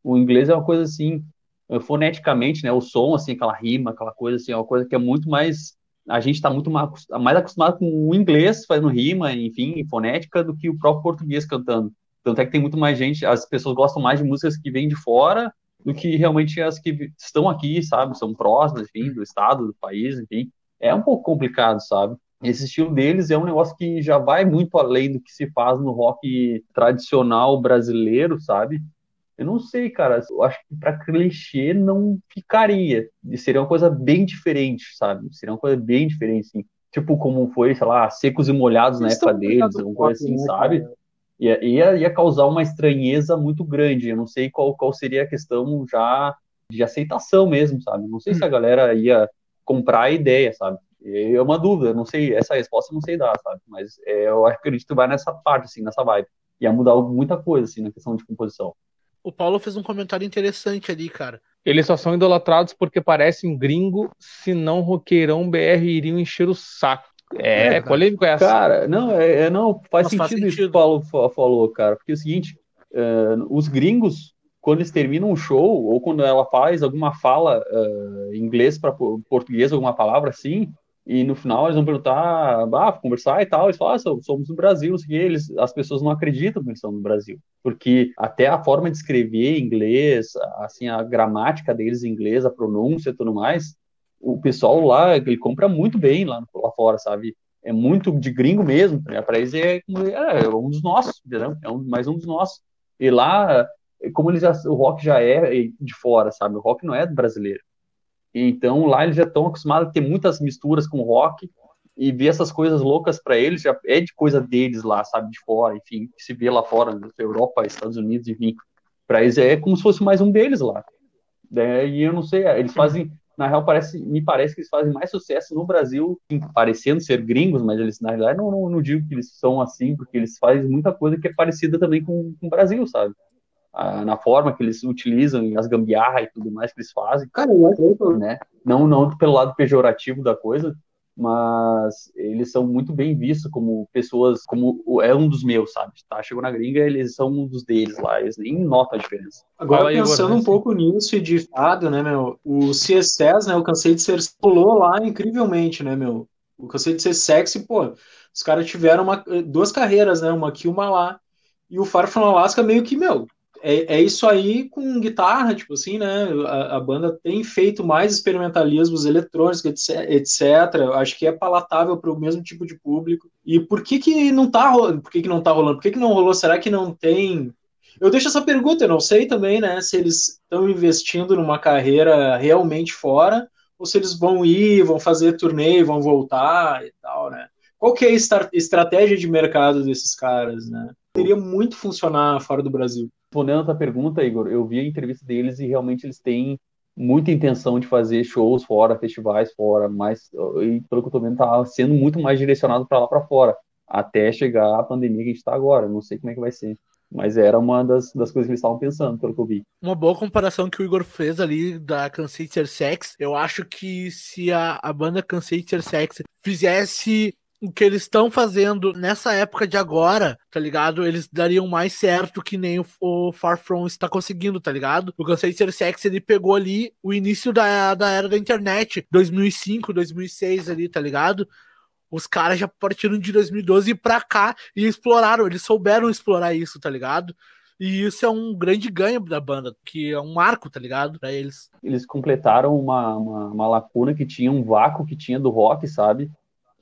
O inglês é uma coisa assim, eh, foneticamente, né? O som, assim, aquela rima, aquela coisa assim, é uma coisa que é muito mais. A gente está muito mais acostumado com o inglês fazendo rima, enfim, fonética, do que o próprio português cantando. Tanto é que tem muito mais gente, as pessoas gostam mais de músicas que vêm de fora do que realmente as que estão aqui, sabe? São próximas, enfim, do estado, do país, enfim. É um pouco complicado, sabe? Esse estilo deles é um negócio que já vai muito além do que se faz no rock tradicional brasileiro, sabe? Eu não sei, cara. Eu acho que para clichê não ficaria. E seria uma coisa bem diferente, sabe? Seria uma coisa bem diferente, assim. Tipo, como foi, sei lá, secos e molhados na Eles época estão deles, alguma coisa assim, né, sabe? cara? Ia, ia, ia causar uma estranheza muito grande. Eu não sei qual, qual seria a questão já de aceitação mesmo, sabe? Não sei se a galera ia comprar a ideia, sabe? É uma dúvida, não sei, essa resposta eu não sei dar, sabe? Mas é, eu acredito que vai nessa parte, assim, nessa vibe. Ia mudar muita coisa, assim, na questão de composição. O Paulo fez um comentário interessante ali, cara. Eles só são idolatrados porque parecem gringo, se não roqueirão BR iriam encher o saco. É, verdade. polêmico essa. Cara, não, é, é- não faz sentido, faz isso que sentido. o Paulo fa- falou, cara. Porque é o seguinte, eh, os gringos, quando eles terminam um show, ou quando ela faz alguma fala eh, em inglês para português, alguma palavra assim, e no final eles vão perguntar, ah, conversar e tal, eles falam, ah, so- somos do Brasil, quê. Eles, as pessoas não acreditam que eles são do Brasil. Porque até a forma de escrever inglês, assim, a gramática deles em inglês, a pronúncia e tudo mais, o pessoal lá, ele compra muito bem lá, lá fora, sabe? É muito de gringo mesmo, né? Para eles é, como- é um dos nossos, entendeu? É um, mais um dos nossos. E lá, como eles o rock já é de fora, sabe? O rock não é brasileiro. Então lá eles já estão acostumados a ter muitas misturas com rock e ver essas coisas loucas para eles já é de coisa deles lá, sabe? De fora, enfim, se vê lá fora, na Europa, Estados Unidos, enfim. Para eles é como se fosse mais um deles lá. É, e eu não sei, eles fazem, na real, parece, me parece que eles fazem mais sucesso no Brasil, parecendo ser gringos, mas eles, na realidade, não, não, não digo que eles são assim, porque eles fazem muita coisa que é parecida também com, com o Brasil, sabe? Na forma que eles utilizam, e as gambiarra e tudo mais que eles fazem, Cara, eu acho né? Não, não pelo lado pejorativo da coisa, mas eles são muito bem vistos como pessoas, como é um dos meus, sabe? Tá, chegou na gringa, eles são um dos deles lá, eles nem notam a diferença. Agora, Fala pensando né? um pouco nisso e de fado, né, meu? O CSS, né? Eu cansei de ser pulou lá incrivelmente, né, meu? O cansei de ser sexy, pô. Os caras tiveram uma, duas carreiras, né? Uma aqui, uma lá. E o Far From Alaska meio que, meu, é, é isso aí com guitarra, tipo assim, né? A, a banda tem feito mais experimentalismos eletrônicos, etc. Acho que é palatável para o mesmo tipo de público. E por que que não tá rolando? Por que que não tá rolando? Por que que não rolou? Será que não tem eu deixo essa pergunta, eu não sei também, né, se eles estão investindo numa carreira realmente fora, ou se eles vão ir, vão fazer turnê, vão voltar e tal, né? Qual que é a estra- estratégia de mercado desses caras, né? Teria muito funcionar fora do Brasil. Respondendo a tua pergunta, Igor, eu vi a entrevista deles e realmente eles têm muita intenção de fazer shows fora, festivais fora, mas e pelo que eu tô vendo, tá sendo muito mais direcionado para lá para fora, até chegar a pandemia que a gente tá agora. Não sei como é que vai ser. Mas era uma das, das coisas que eles estavam pensando, pelo que eu vi. Uma boa comparação que o Igor fez ali da Cansei Sex. Eu acho que se a, a banda Cansei Sex fizesse o que eles estão fazendo nessa época de agora, tá ligado? Eles dariam mais certo que nem o, o Far From está conseguindo, tá ligado? O Cansei de Ser ele pegou ali o início da, da era da internet, 2005, 2006 ali, tá ligado? Os caras já partiram de 2012 pra cá e exploraram, eles souberam explorar isso, tá ligado? E isso é um grande ganho da banda, que é um marco, tá ligado? Pra eles. Eles completaram uma, uma, uma lacuna que tinha, um vácuo que tinha do rock, sabe?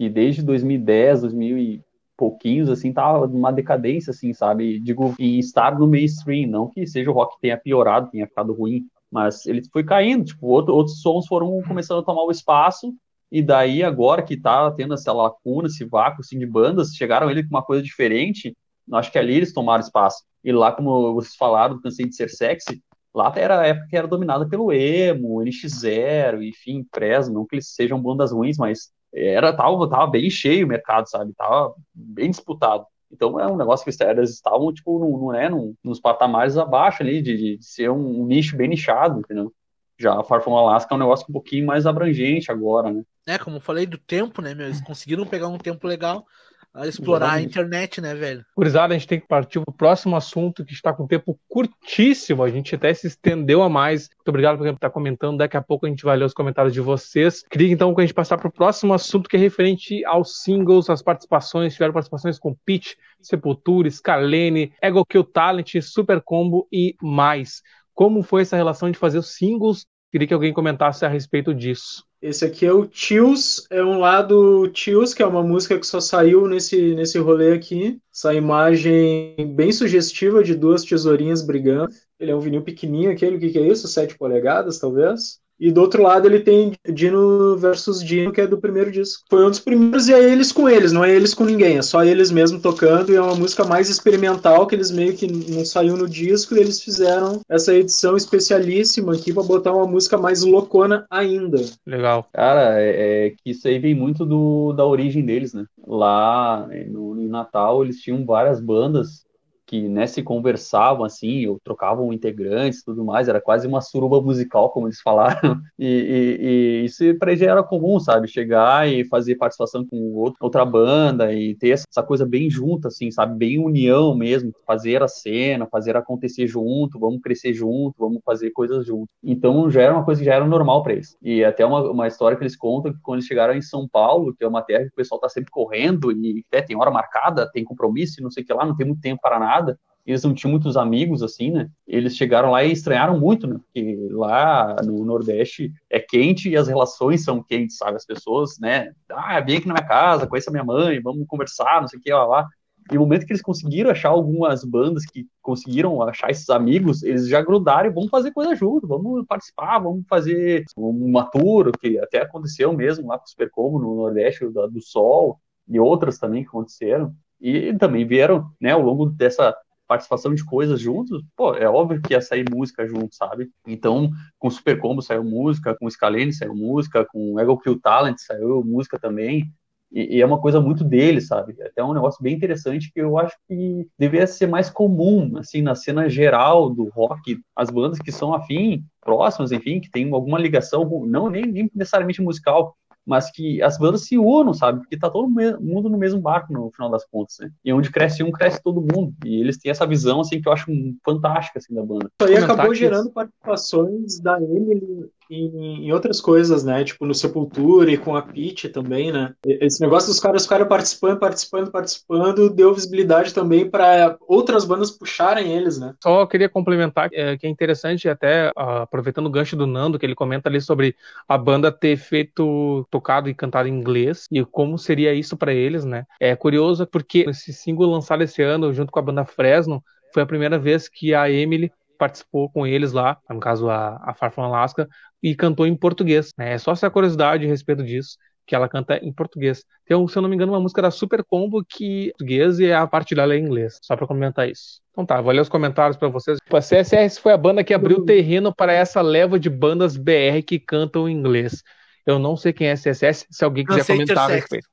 Que desde 2010, 2000 e pouquinhos, assim, tava numa decadência, assim, sabe? Digo, em estar no mainstream, não que seja o rock tenha piorado, tenha ficado ruim, mas ele foi caindo, tipo, outro, outros sons foram começando a tomar o espaço, e daí agora que tá tendo essa lacuna, esse vácuo, assim, de bandas, chegaram ele com uma coisa diferente, acho que ali eles tomaram espaço. E lá, como vocês falaram, cansei de ser sexy, lá era a época que era dominada pelo emo, NX0, enfim, Fresno, não que eles sejam bandas ruins, mas era tava, tava bem cheio o mercado, sabe? Tava bem disputado. Então é um negócio que eles estavam, tipo, no, no, né, nos patamares abaixo ali, de, de ser um, um, nicho bem nichado, entendeu? Já a Far Alaska é um negócio um pouquinho mais abrangente agora, né? É, como eu falei do tempo, né, meu? Eles conseguiram pegar um tempo legal a explorar a internet, né, velho? Curizada, a gente tem que partir para o próximo assunto que está com tempo curtíssimo. A gente até se estendeu a mais. Muito obrigado por estar comentando. Daqui a pouco a gente vai ler os comentários de vocês. Queria então que a gente passar para o próximo assunto que é referente aos singles, as participações. Tiveram participações com Pitch, Sepultura, Scalene, Ego Kill Talent, Super Combo e mais. Como foi essa relação de fazer os singles? Queria que alguém comentasse a respeito disso. Esse aqui é o Tios, é um lado Tios, que é uma música que só saiu nesse, nesse rolê aqui. Essa imagem bem sugestiva de duas tesourinhas brigando. Ele é um vinil pequenininho aquele, o que, que é isso? 7 polegadas, talvez? E do outro lado ele tem Dino versus Dino, que é do primeiro disco. Foi um dos primeiros e é eles com eles, não é eles com ninguém, é só eles mesmo tocando e é uma música mais experimental que eles meio que não saiu no disco e eles fizeram essa edição especialíssima aqui para botar uma música mais loucona ainda. Legal. Cara, é, é, que isso aí vem muito do, da origem deles, né? Lá no, no Natal eles tinham várias bandas que né, se conversavam assim, ou trocavam integrantes e tudo mais, era quase uma suruba musical, como eles falaram, e, e, e isso para eles era comum, sabe, chegar e fazer participação com outro, outra banda e ter essa coisa bem junta, assim, sabe, bem união mesmo, fazer a cena, fazer acontecer junto, vamos crescer junto, vamos fazer coisas junto. Então já era uma coisa que já era normal para eles. E até uma, uma história que eles contam que quando eles chegaram em São Paulo, que é uma terra que o pessoal tá sempre correndo e é, tem hora marcada, tem compromisso, não sei o que lá, não tem muito tempo para nada eles não tinham muitos amigos, assim, né? Eles chegaram lá e estranharam muito, né? Porque lá no Nordeste é quente e as relações são quentes, sabe? As pessoas, né? Ah, vem aqui na minha casa, conheça minha mãe, vamos conversar, não sei o que, lá, lá. E no momento que eles conseguiram achar algumas bandas que conseguiram achar esses amigos, eles já grudaram e vamos fazer coisa junto, vamos participar, vamos fazer uma tour, que até aconteceu mesmo lá com o Supercombo no Nordeste do Sol, e outras também que aconteceram. E também vieram, né, ao longo dessa participação de coisas juntos, pô, é óbvio que ia sair música junto, sabe? Então, com Super Combo saiu música, com Scalene saiu música, com Ego Kill Talent saiu música também, e, e, é uma coisa muito dele, sabe? É até um negócio bem interessante que eu acho que deveria ser mais comum, assim, na cena geral do rock, as bandas que são afim, próximas, enfim, que tem alguma ligação, não nem, nem necessariamente musical, mas que as bandas se unam, sabe? Porque tá todo mundo no mesmo barco no final das contas, né? E onde cresce um, cresce todo mundo. E eles têm essa visão, assim, que eu acho fantástica, assim, da banda. Isso aí acabou gerando participações da Emily em, outras coisas, né? Tipo no Sepultura e com a Pitch também, né? Esse negócio dos caras ficarem participando, participando, participando, deu visibilidade também para outras bandas puxarem eles, né? Só queria complementar é, que é interessante, até uh, aproveitando o gancho do Nando, que ele comenta ali sobre a banda ter feito, tocado e cantado em inglês e como seria isso para eles, né? É curioso porque esse single lançado esse ano, junto com a banda Fresno, foi a primeira vez que a Emily participou com eles lá, no caso a, a Far From Alaska, e cantou em português. Né? É só essa curiosidade a respeito disso, que ela canta em português. Tem, se eu não me engano, uma música da Super Combo que é português e a parte dela é em inglês. Só para comentar isso. Então tá, vou ler os comentários para vocês. A CSS foi a banda que abriu o terreno para essa leva de bandas BR que cantam em inglês. Eu não sei quem é CSS, se alguém quiser Cansei comentar a respeito.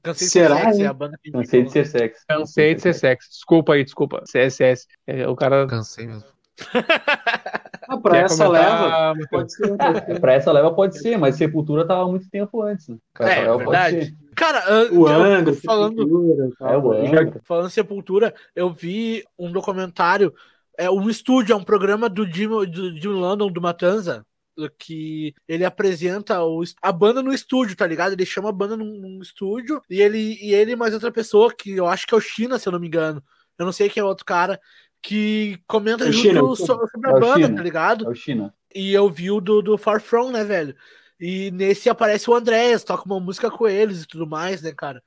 Cansei de Será, ser sexy, é a banda que Cansei de ser sexy. Cansei de ser sexy. Desculpa aí, desculpa. CSS. É, o cara. Cansei mesmo. Ah, pra Quer essa comentar, leva, pode ser. pra essa leva pode ser, mas Sepultura tava muito tempo antes. Né? É, é verdade. Cara, uh, O eu- Angra, falando. É, o Angra. falando Sepultura, eu vi um documentário, é um estúdio, é um programa do Jim, do Jim London, do Matanza, que ele apresenta o, a banda no estúdio, tá ligado? Ele chama a banda num, num estúdio e ele e ele e mais outra pessoa, que eu acho que é o China, se eu não me engano. Eu não sei quem é o outro cara, que comenta É junto China. sobre a É banda, tá ligado? É o China. E eu vi o do, do Far From, né, velho? E nesse aparece o Andrés, toca uma música com eles e tudo mais, né, cara?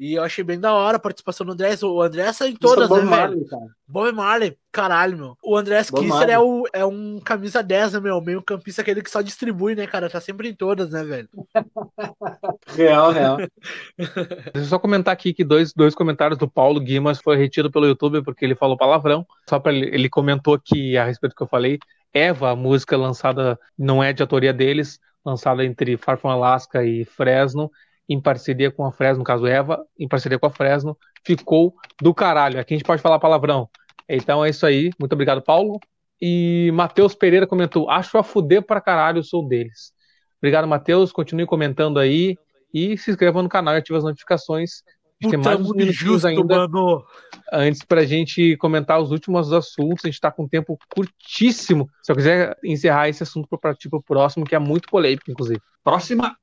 E eu achei bem da hora a participação do Andrés. O Andrés tá em todas, Bob né, velho? Marley, cara. Bob Marley, caralho, meu. O Andrés Bob Kisser Marley. é, o, é um camisa 10, né, meu? Meio campista, aquele que só distribui, né, cara? Tá sempre em todas, né, velho? Real, real. Deixa eu só comentar aqui que dois, dois comentários do Paulo Guimas foi retido pelo YouTube porque ele falou palavrão. Só para ele, ele comentou que a respeito do que eu falei, Eva, a música lançada não é de autoria deles, lançada entre Far From Alaska e Fresno, em parceria com a Fresno, no caso Eva, em parceria com a Fresno, ficou do caralho. Aqui a gente pode falar palavrão. Então é isso aí. Muito obrigado, Paulo. E Matheus Pereira comentou: Acho a fuder pra caralho, sou deles. Obrigado, Matheus. Continue comentando aí e se inscreva no canal e ative as notificações. A gente tem mais uns muito minutinhos ainda mano. antes pra gente comentar os últimos assuntos. A gente tá com um tempo curtíssimo. Se eu quiser encerrar esse assunto para partir pro próximo, que é muito polêmico, inclusive. Próxima.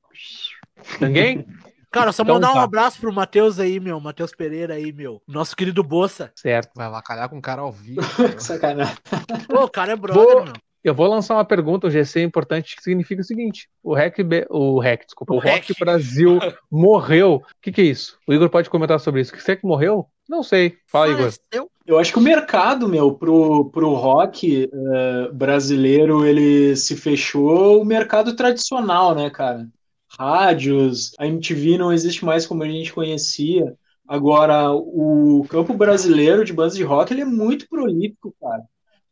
Ninguém? Cara, só Então mandar um tá. abraço pro Matheus aí, meu. Matheus Pereira aí, meu. Nosso querido Bossa. certo. Vai avacalhar com o cara ao vivo. Sacanagem. Pô, o cara é brother, Vou- meu. Eu vou lançar uma pergunta, um GC importante, que significa o seguinte: o REC, o REC, desculpa, O o Rock REC. Brasil morreu. O que, que é isso? O Igor pode comentar sobre isso. Você que morreu? Não sei. Fala, Igor. Faleceu. Eu acho que o mercado, meu, pro, pro rock eh, brasileiro, ele se fechou o mercado tradicional, né, cara? Rádios, a MTV não existe mais como a gente conhecia. Agora, o campo brasileiro de bandas de rock, ele é muito prolífico, cara.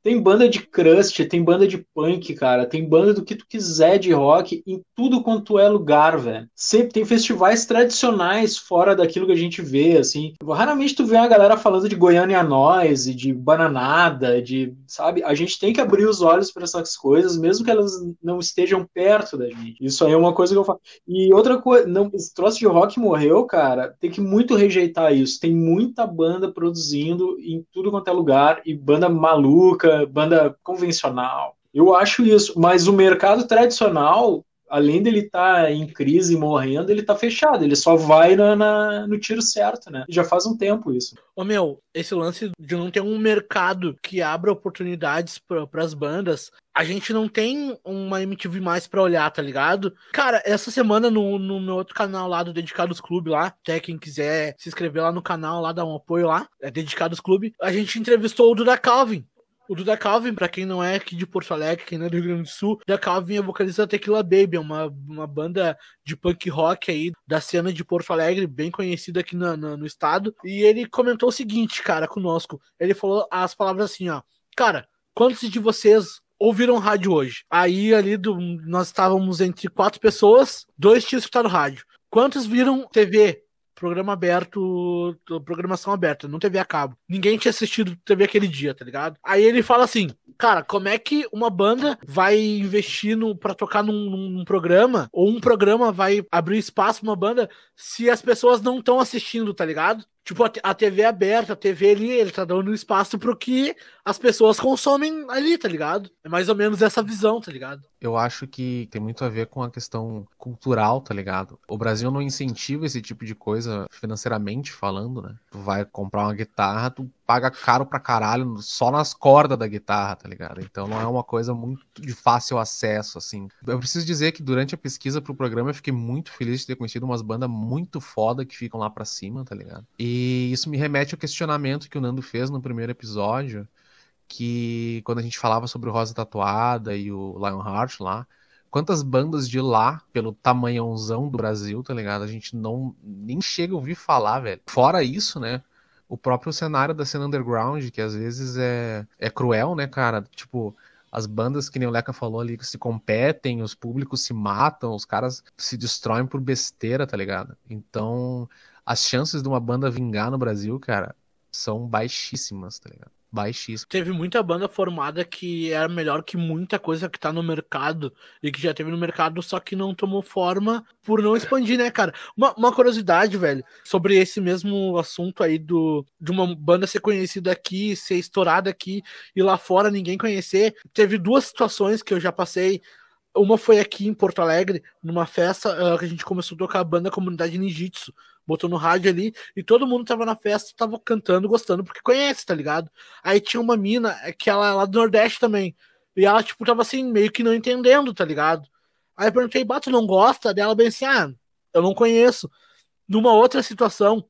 Tem banda de crust, tem banda de punk, cara. Tem banda do que tu quiser de rock em tudo quanto é lugar, velho. Sempre tem festivais tradicionais fora daquilo que a gente vê, assim. Raramente tu vê a galera falando de Goiânia Noise, de Bananada, de, sabe? A gente tem que abrir os olhos para essas coisas, mesmo que elas não estejam perto da gente. Isso aí é uma coisa que eu falo. E outra coisa, não, esse troço de rock morreu, cara. Tem que muito rejeitar isso. Tem muita banda produzindo em tudo quanto é lugar e banda maluca, banda convencional. Eu acho isso, mas o mercado tradicional, além dele estar em crise e morrendo, ele tá fechado. Ele só vai na, na- no tiro certo, né? Já faz um tempo isso. Ô meu, esse lance de não ter um mercado que abra oportunidades para as bandas, a gente não tem uma MTV mais pra olhar, tá ligado? Cara, essa semana no, no meu outro canal lá do Dedicados Clube lá, até quem quiser se inscrever lá no canal, lá dar um apoio lá, é Dedicados Clube, a gente entrevistou o Duda Calvin. O Duda Calvin, pra quem não é aqui de Porto Alegre, quem não é do Rio Grande do Sul, Duda Calvin é vocalista da Tequila Baby, é uma, uma banda de punk rock aí da cena de Porto Alegre, bem conhecida aqui na- na- no estado. E ele comentou o seguinte, cara, conosco. Ele falou as palavras assim, ó. Cara, quantos de vocês ouviram rádio hoje? Aí ali do, nós estávamos entre quatro pessoas, dois tinham escutado rádio. Quantos viram TV? Programa aberto, programação aberta, não TV a cabo. Ninguém tinha assistido TV aquele dia, tá ligado? Aí ele fala assim, cara, como é que uma banda vai investir no, pra tocar num, num- programa, ou um programa vai abrir espaço pra uma banda se as pessoas não estão assistindo, tá ligado? Tipo, a, a TV é aberta, a TV ali, ele tá dando espaço pro que as pessoas consomem ali, tá ligado? É mais ou menos essa visão, tá ligado? Eu acho que tem muito a ver com a questão cultural, tá ligado? O Brasil não incentiva esse tipo de coisa financeiramente falando, né? Tu vai comprar uma guitarra, tu paga caro pra caralho só nas cordas da guitarra, tá ligado? Então não é uma coisa muito de fácil acesso, assim. Eu preciso dizer que durante a pesquisa pro programa eu fiquei muito feliz de ter conhecido umas bandas muito foda que ficam lá pra cima, tá ligado? E isso me remete ao questionamento que o Nando fez no primeiro episódio, que quando a gente falava sobre o Rosa Tatuada e o Lionheart lá, quantas bandas de lá, pelo tamanhãozão do Brasil, tá ligado? A gente não nem chega a ouvir falar, velho. Fora isso, né? O próprio cenário da cena underground, que às vezes é, é cruel, né, cara? Tipo, as bandas, que nem o Leca falou ali, que se competem, os públicos se matam, os caras se destroem por besteira, tá ligado? Então, as chances de uma banda vingar no Brasil, cara, são baixíssimas, tá ligado? Baixíssimo. Teve muita banda formada que era melhor que muita coisa que tá no mercado e que já teve no mercado, só que não tomou forma por não expandir, né, cara? Uma, uma curiosidade, velho, sobre esse mesmo assunto aí do, de uma banda ser conhecida aqui, ser estourada aqui e lá fora ninguém conhecer. Teve duas situações que eu já passei. Uma foi aqui em Porto Alegre, numa festa uh, que a gente começou a tocar a banda Comunidade Ninjitsu botou no rádio ali e todo mundo tava na festa, tava cantando, gostando, porque conhece, tá ligado? Aí tinha uma mina é, que ela é lá do Nordeste também. E ela, tipo, tava assim, meio que não entendendo, tá ligado? Aí eu perguntei, Bato, não gosta? Dela bem assim, ah, eu não conheço. Numa outra situação,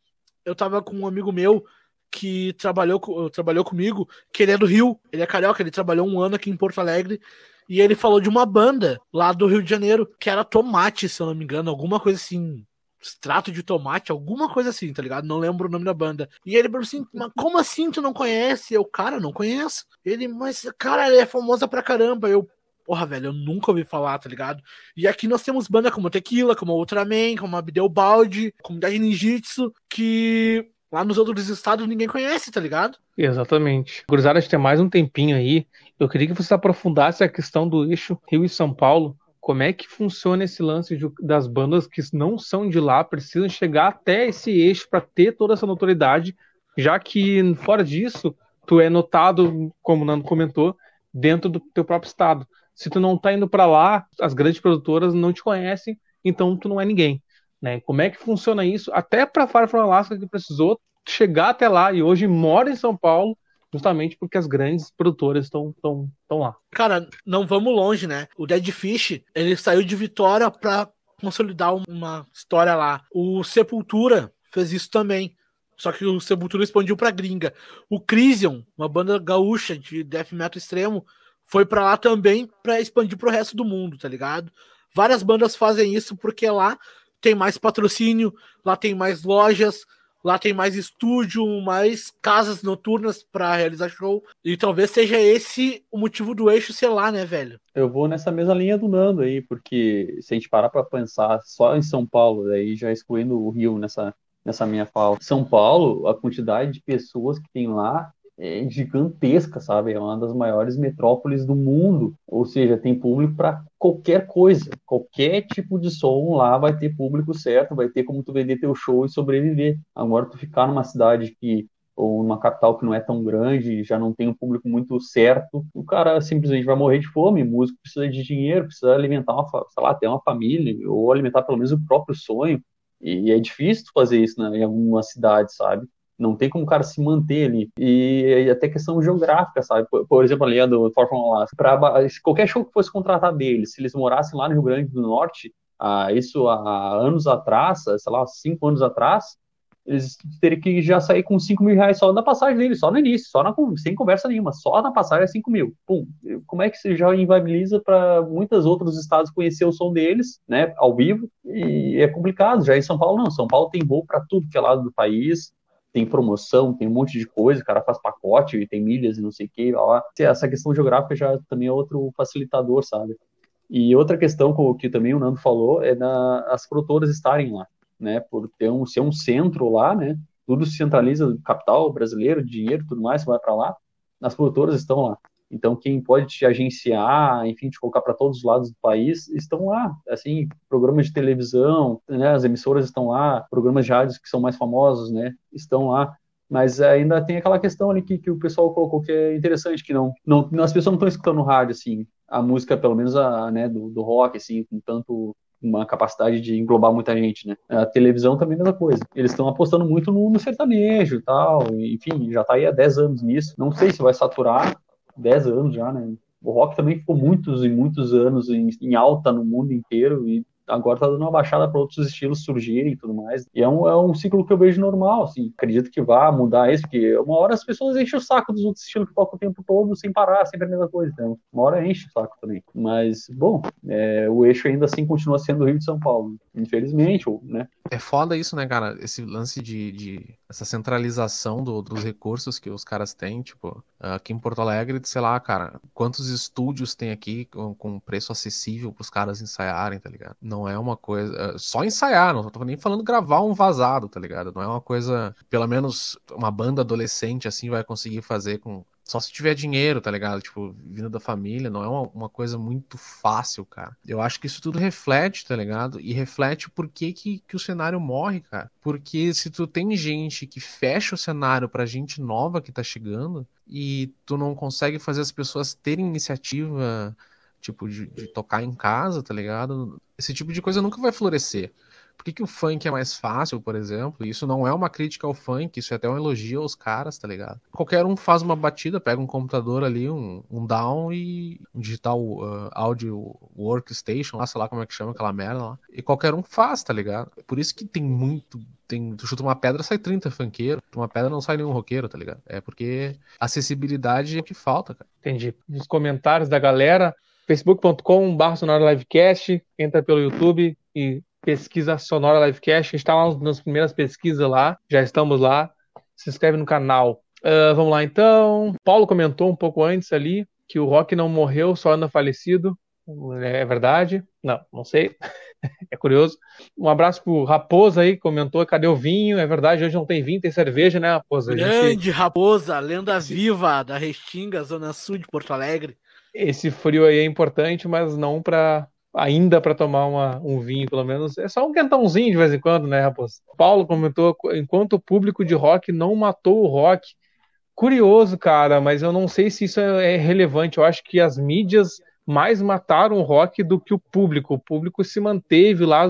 eu tava com um amigo meu que trabalhou, trabalhou comigo, que ele é do Rio, ele é carioca, ele trabalhou um ano aqui em Porto Alegre, e ele falou de uma banda lá do Rio de Janeiro, que era Tomate, se eu não me engano, alguma coisa assim, extrato de tomate, alguma coisa assim, tá ligado? Não lembro o nome da banda. E ele falou assim, mas como assim tu não conhece? Eu, cara, não conheço. Ele, mas, cara, ela é famosa pra caramba. Eu, porra, velho, eu nunca ouvi falar, tá ligado? E aqui nós temos banda como Tequila, como Ultraman, como Abdel Balde, Comunidade Ninjitsu, que lá nos outros estados ninguém conhece, tá ligado? Exatamente. Gurizada, a gente tem mais um tempinho aí. Eu queria que você aprofundasse a questão do eixo Rio e São Paulo, como é que funciona esse lance de, das bandas que não são de lá, precisam chegar até esse eixo para ter toda essa notoriedade, já que fora disso, tu é notado, como o Nando comentou, dentro do teu próprio estado. Se tu não tá indo para lá, as grandes produtoras não te conhecem, então tu não é ninguém. Né? Como é que funciona isso? Até para Far From Alaska que precisou chegar até lá e hoje mora em São Paulo justamente porque as grandes produtoras estão tão, tão lá. Cara, não vamos longe, né? O Dead Fish, ele saiu de Vitória para consolidar uma história lá. O Sepultura fez isso também. Só que o Sepultura expandiu pra gringa. O Crisium, uma banda gaúcha de death metal extremo, foi para lá também para expandir pro resto do mundo, tá ligado? Várias bandas fazem isso porque lá tem mais patrocínio, lá tem mais lojas, Lá tem mais estúdio, mais casas noturnas para realizar show. E talvez seja esse o motivo do eixo ser lá, né, velho? Eu vou nessa mesma linha do Nando aí, porque se a gente parar para pensar só em São Paulo, aí já excluindo o Rio nessa, nessa minha fala. São Paulo, a quantidade de pessoas que tem lá é gigantesca, sabe? É uma das maiores metrópoles do mundo. Ou seja, tem público para qualquer coisa. Qualquer tipo de som lá vai ter público certo, vai ter como tu vender teu show e sobreviver. Agora, tu ficar numa cidade que ou numa capital que não é tão grande, já não tem um público muito certo, o cara simplesmente vai morrer de fome. O músico precisa de dinheiro, precisa alimentar uma, sei lá, ter uma família, ou alimentar pelo menos o próprio sonho. E é difícil fazer isso né, em alguma cidade, sabe? Não tem como o cara se manter ali. E até questão geográfica, sabe? Por, por exemplo, ali do Alaska. Pra, qualquer show que fosse contratar deles, se eles morassem lá no Rio Grande do Norte, ah, isso há anos atrás, sei lá, cinco anos atrás, eles teriam que já sair com 5 mil reais só na passagem deles, só no início, só na, sem conversa nenhuma, só na passagem é 5 mil. Pum, como é que você já inviabiliza para muitos outros estados conhecer o som deles, né, ao vivo? E é complicado, já em São Paulo não, São Paulo tem voo para tudo que é lado do país, tem promoção, tem um monte de coisa, o cara faz pacote, tem milhas e não sei o que, lá. Essa questão geográfica já também é outro facilitador, sabe? E outra questão que também o Nando falou é na, as produtoras estarem lá, né? Por ter um, ser um centro lá, né? Tudo se centraliza, capital brasileiro, dinheiro, tudo mais, vai para lá. As produtoras estão lá. Então, quem pode te agenciar, enfim, te colocar para todos os lados do país, estão lá. Assim, programas de televisão, né, as emissoras estão lá, programas de rádios que são mais famosos, né, estão lá. Mas ainda tem aquela questão ali que, que o pessoal colocou que é interessante, que não, não as pessoas não estão escutando rádio, assim, a música, pelo menos a, né, do, do rock, assim, com tanto uma capacidade de englobar muita gente, né? A televisão também é a mesma coisa. Eles estão apostando muito no, no sertanejo tal, enfim, já está aí há 10 anos nisso. Não sei se vai saturar, 10 anos já, né? O rock também ficou muitos e muitos anos em, em alta no mundo inteiro e agora tá dando uma baixada para outros estilos surgirem e tudo mais. E é um, é um ciclo que eu vejo normal, assim. Acredito que vá mudar isso, porque uma hora as pessoas enchem o saco dos outros estilos que tocam o tempo todo sem parar, sempre a mesma coisa. Então, uma hora enche o saco também. Mas, bom, é, o eixo ainda assim continua sendo o Rio de São Paulo. Infelizmente, né? É foda isso, né, cara? Esse lance de, de essa centralização do, dos recursos que os caras têm, tipo, aqui em Porto Alegre, sei lá, cara, quantos estúdios tem aqui com, com preço acessível pros caras ensaiarem, tá ligado? Não é uma coisa. É, só ensaiar, não tô nem falando gravar um vazado, tá ligado? Não é uma coisa. Pelo menos uma banda adolescente assim vai conseguir fazer com Só se tiver dinheiro, tá ligado? Tipo, vindo da família, não é uma, uma, coisa muito fácil, cara. Eu acho que isso tudo reflete, tá ligado? E reflete por que, que, que o cenário morre, cara. Porque se tu tem gente que fecha o cenário pra gente nova que tá chegando e tu não consegue fazer as pessoas terem iniciativa, tipo, de, de tocar em casa, tá ligado? Esse tipo de coisa nunca vai florescer. Por que, que o funk é mais fácil, por exemplo? Isso não é uma crítica ao funk, isso é até um elogio aos caras, tá ligado? Qualquer um faz uma batida, pega um computador ali, um, um down e um digital uh, audio workstation, lá, sei lá como é que chama aquela merda lá. E qualquer um faz, tá ligado? Por isso que tem muito tem, tu chuta uma pedra, sai 30 funkeiro. Uma pedra não sai nenhum roqueiro, tá ligado? É porque acessibilidade é o que falta, cara. Entendi. Nos comentários da galera, facebook.com.br Sonora Livecast, entra pelo YouTube e pesquisa Sonora Livecast. A gente está lá nas primeiras pesquisas lá, já estamos lá. Se inscreve no canal. Uh, vamos lá então. Paulo comentou um pouco antes ali que o Rock não morreu, só anda falecido. É verdade? Não, não sei. é curioso. Um abraço pro Raposa aí, comentou, cadê o vinho? É verdade, hoje não tem vinho, tem cerveja, né, Raposa? Grande gente... Raposa, lenda viva da Restinga, Zona Sul de Porto Alegre. Esse frio aí é importante, mas não para ainda para tomar uma, um vinho, pelo menos. É só um quentãozinho de vez em quando, né, Raposo? Paulo comentou: enquanto o público de rock não matou o rock. Curioso, cara, mas eu não sei se isso é, é relevante. Eu acho que as mídias mais mataram o rock do que o público. O público se manteve lá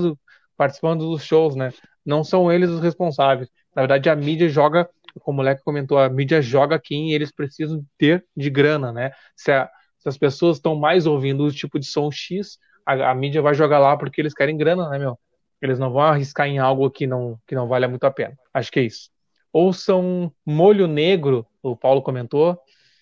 participando dos shows, né? Não são eles os responsáveis. Na verdade, a mídia joga, como o moleque comentou, a mídia joga quem eles precisam ter de grana, né? Se, a, se as pessoas estão mais ouvindo o tipo de som X, a, a, mídia vai jogar lá porque eles querem grana, né, meu? Eles não vão arriscar em algo que não, que não vale muito a pena. Acho que é isso. Ouçam Molho Negro, o Paulo comentou.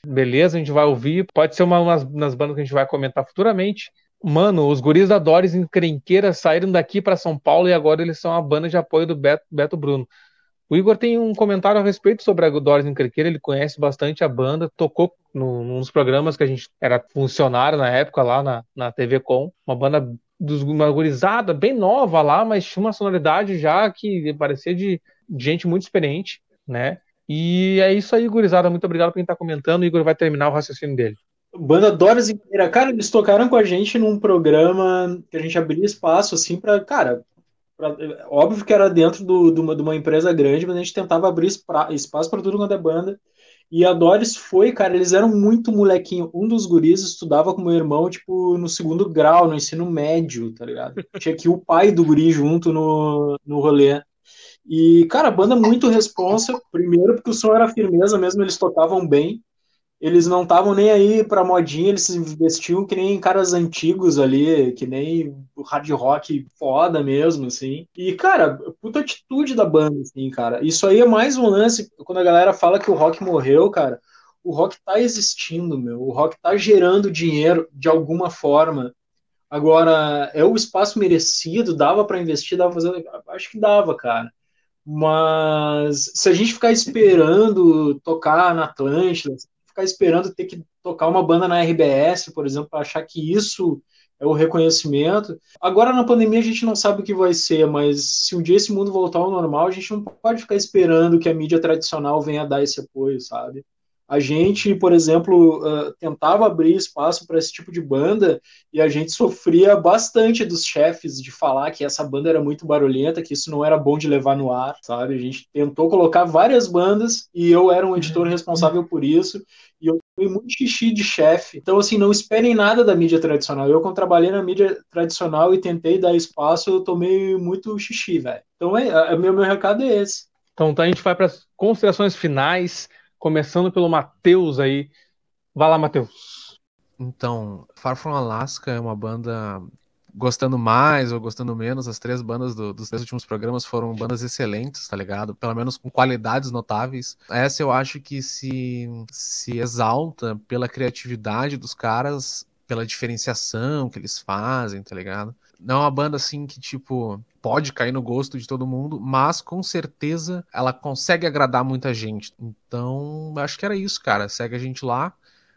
Beleza, a gente vai ouvir. Pode ser uma, uma das bandas que a gente vai comentar futuramente. Mano, os guris da Doris Encrenqueira saíram daqui para São Paulo e agora eles são a banda de apoio do Beto, Beto Bruno. O Igor tem um comentário a respeito sobre a Doris Encrenqueira, ele conhece bastante a banda, tocou no, nos programas que a gente era funcionário na época lá na, na TV Com, uma banda dos, uma gurizada bem nova lá, mas tinha uma sonoridade já que parecia de, de gente muito experiente, né? E é isso aí, gurizada. Muito obrigado por quem tá comentando. O Igor vai terminar o raciocínio dele. Banda Doris inteira. Cara, eles tocaram com a gente num programa que a gente abria espaço, assim, pra. Cara, pra, óbvio que era dentro do, de, uma, de uma empresa grande, mas a gente tentava abrir espaço para tudo quanto é banda. E a Doris foi, cara, eles eram muito molequinho. Um dos guris estudava com meu irmão, tipo, no segundo grau, no ensino médio, tá ligado? Tinha que o pai do guri junto no, no rolê. E, cara, a banda muito responsa. Primeiro, porque o som era firmeza mesmo, eles tocavam bem. Eles não estavam nem aí pra modinha, eles se vestiam que nem caras antigos ali, que nem hard rock foda mesmo, assim. E, cara, puta atitude da banda, assim, cara. Isso aí é mais um lance, quando a galera fala que o rock morreu, cara, o rock tá existindo, meu. O rock tá gerando dinheiro de alguma forma. Agora, é o espaço merecido, dava para investir, dava fazer. Acho que dava, cara. Mas se a gente ficar esperando tocar na Atlântida, ficar esperando ter que tocar uma banda na RBS, por exemplo, para achar que isso é o reconhecimento. Agora na pandemia a gente não sabe o que vai ser, mas se um dia esse mundo voltar ao normal, a gente não pode ficar esperando que a mídia tradicional venha dar esse apoio, sabe? A gente, por exemplo, tentava abrir espaço para esse tipo de banda e a gente sofria bastante dos chefes de falar que essa banda era muito barulhenta, que isso não era bom de levar no ar, sabe? A gente tentou colocar várias bandas e eu era um editor responsável por isso e eu fui muito xixi de chefe. Então, assim, não esperem nada da mídia tradicional. Eu, quando trabalhei na mídia tradicional e tentei dar espaço, eu tomei muito xixi, velho. Então, é, é, meu, meu recado é esse. Então, tá, a gente vai para as considerações finais começando pelo Matheus aí. Vai lá, Matheus. Então, Far From Alaska é uma banda gostando mais ou gostando menos, as três bandas do, dos três últimos programas foram bandas excelentes, tá ligado? Pelo menos com qualidades notáveis. Essa eu acho que se, se exalta pela criatividade dos caras, pela diferenciação que eles fazem, tá ligado? Não é uma banda assim que, tipo, pode cair no gosto de todo mundo, mas com certeza ela consegue agradar muita gente. Então, acho que era isso, cara. Segue a gente lá,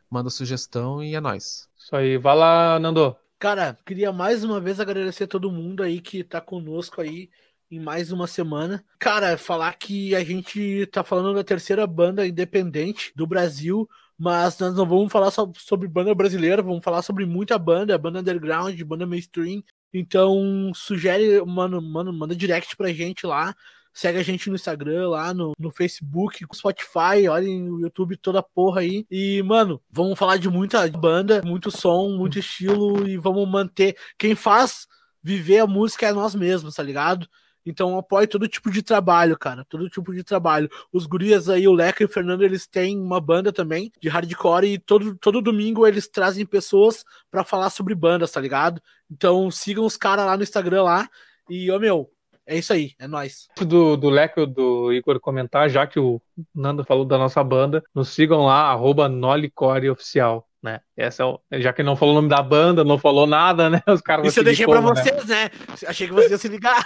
manda sugestão e é nóis. Isso aí. Vai lá, Nando. Cara, queria mais uma vez agradecer a todo mundo aí que tá conosco aí em mais uma semana. Cara, falar que a gente tá falando da terceira banda independente do Brasil Mas nós não vamos falar só sobre banda brasileira, vamos falar sobre muita banda, banda underground, banda mainstream. Então, sugere, mano, mano, manda direct pra gente lá. Segue a gente no Instagram, lá no, no Facebook, no Spotify, olhem no YouTube, toda porra aí. E, mano, vamos falar de muita banda, muito som, muito estilo e vamos manter. Quem faz viver a música é nós mesmos, tá ligado? Então apoie todo tipo de trabalho, cara. Todo tipo de trabalho. Os gurias aí, o Leca e o Fernando, eles têm uma banda também de hardcore e todo, todo domingo eles trazem pessoas para falar sobre bandas, tá ligado? Então sigam os caras lá no Instagram lá. E, ô meu, é isso aí, é nóis. Do, do Leco do Igor comentar, já que o Nando falou da nossa banda, nos sigam lá, arroba Nolicore Oficial né? Essa é o... Já que ele não falou o nome da banda, não falou nada, né? Os caras Isso eu deixei para né? vocês, né? Achei que vocês iam se ligar.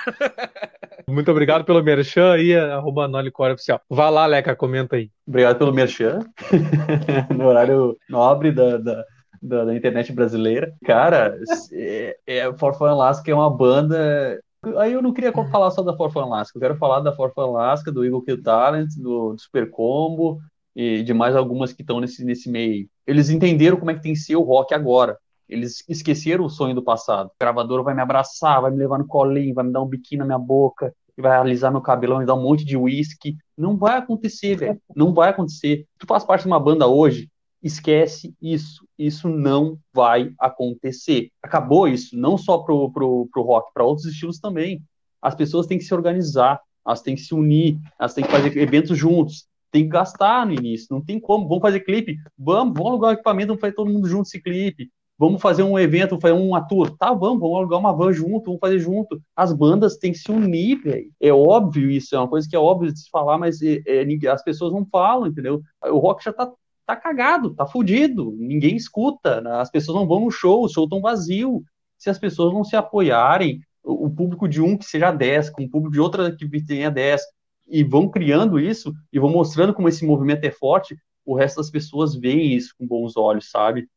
Muito obrigado pelo merchan aí, arroba Nolicore Oficial. Vá lá, Leca, comenta aí. Obrigado pelo merchan. no horário nobre da, da, da, da internet brasileira. Cara, é, é, For Fun Alaska é uma banda Aí eu não queria falar só da For Fun Alaska, eu quero falar da For Fun Alaska, do Eagle Kill Talent, do, do Super Combo, e de mais algumas que estão nesse, nesse meio. Eles entenderam como é que tem que ser o rock agora. Eles esqueceram o sonho do passado. O gravador vai me abraçar, vai me levar no colinho, vai me dar um biquinho na minha boca, vai alisar meu cabelo, vai me dar um monte de uísque. Não vai acontecer, velho. Não vai acontecer. Tu faz parte de uma banda hoje, esquece isso. Isso não vai acontecer. Acabou isso, não só pro, pro, pro rock, para outros estilos também. As pessoas têm que se organizar, elas têm que se unir, elas têm que fazer eventos juntos tem que gastar no início, não tem como. Vamos fazer clipe? Vamos, vamos alugar o equipamento, vamos fazer todo mundo junto esse clipe. Vamos fazer um evento, fazer uma tour. Tá, vamos, vamos alugar uma van junto, vamos fazer junto. As bandas têm que se unir, velho. É óbvio isso, é uma coisa que é óbvio de se falar, mas é, é, as pessoas não falam, entendeu? O rock já tá, tá cagado, tá fudido, ninguém escuta, né? as pessoas não vão no show, o show tão vazio. Se as pessoas não se apoiarem, o público de um que seja 10, com o público de outra que tenha 10, e vão criando isso e vão mostrando como esse movimento é forte, o resto das pessoas veem isso com bons olhos, sabe?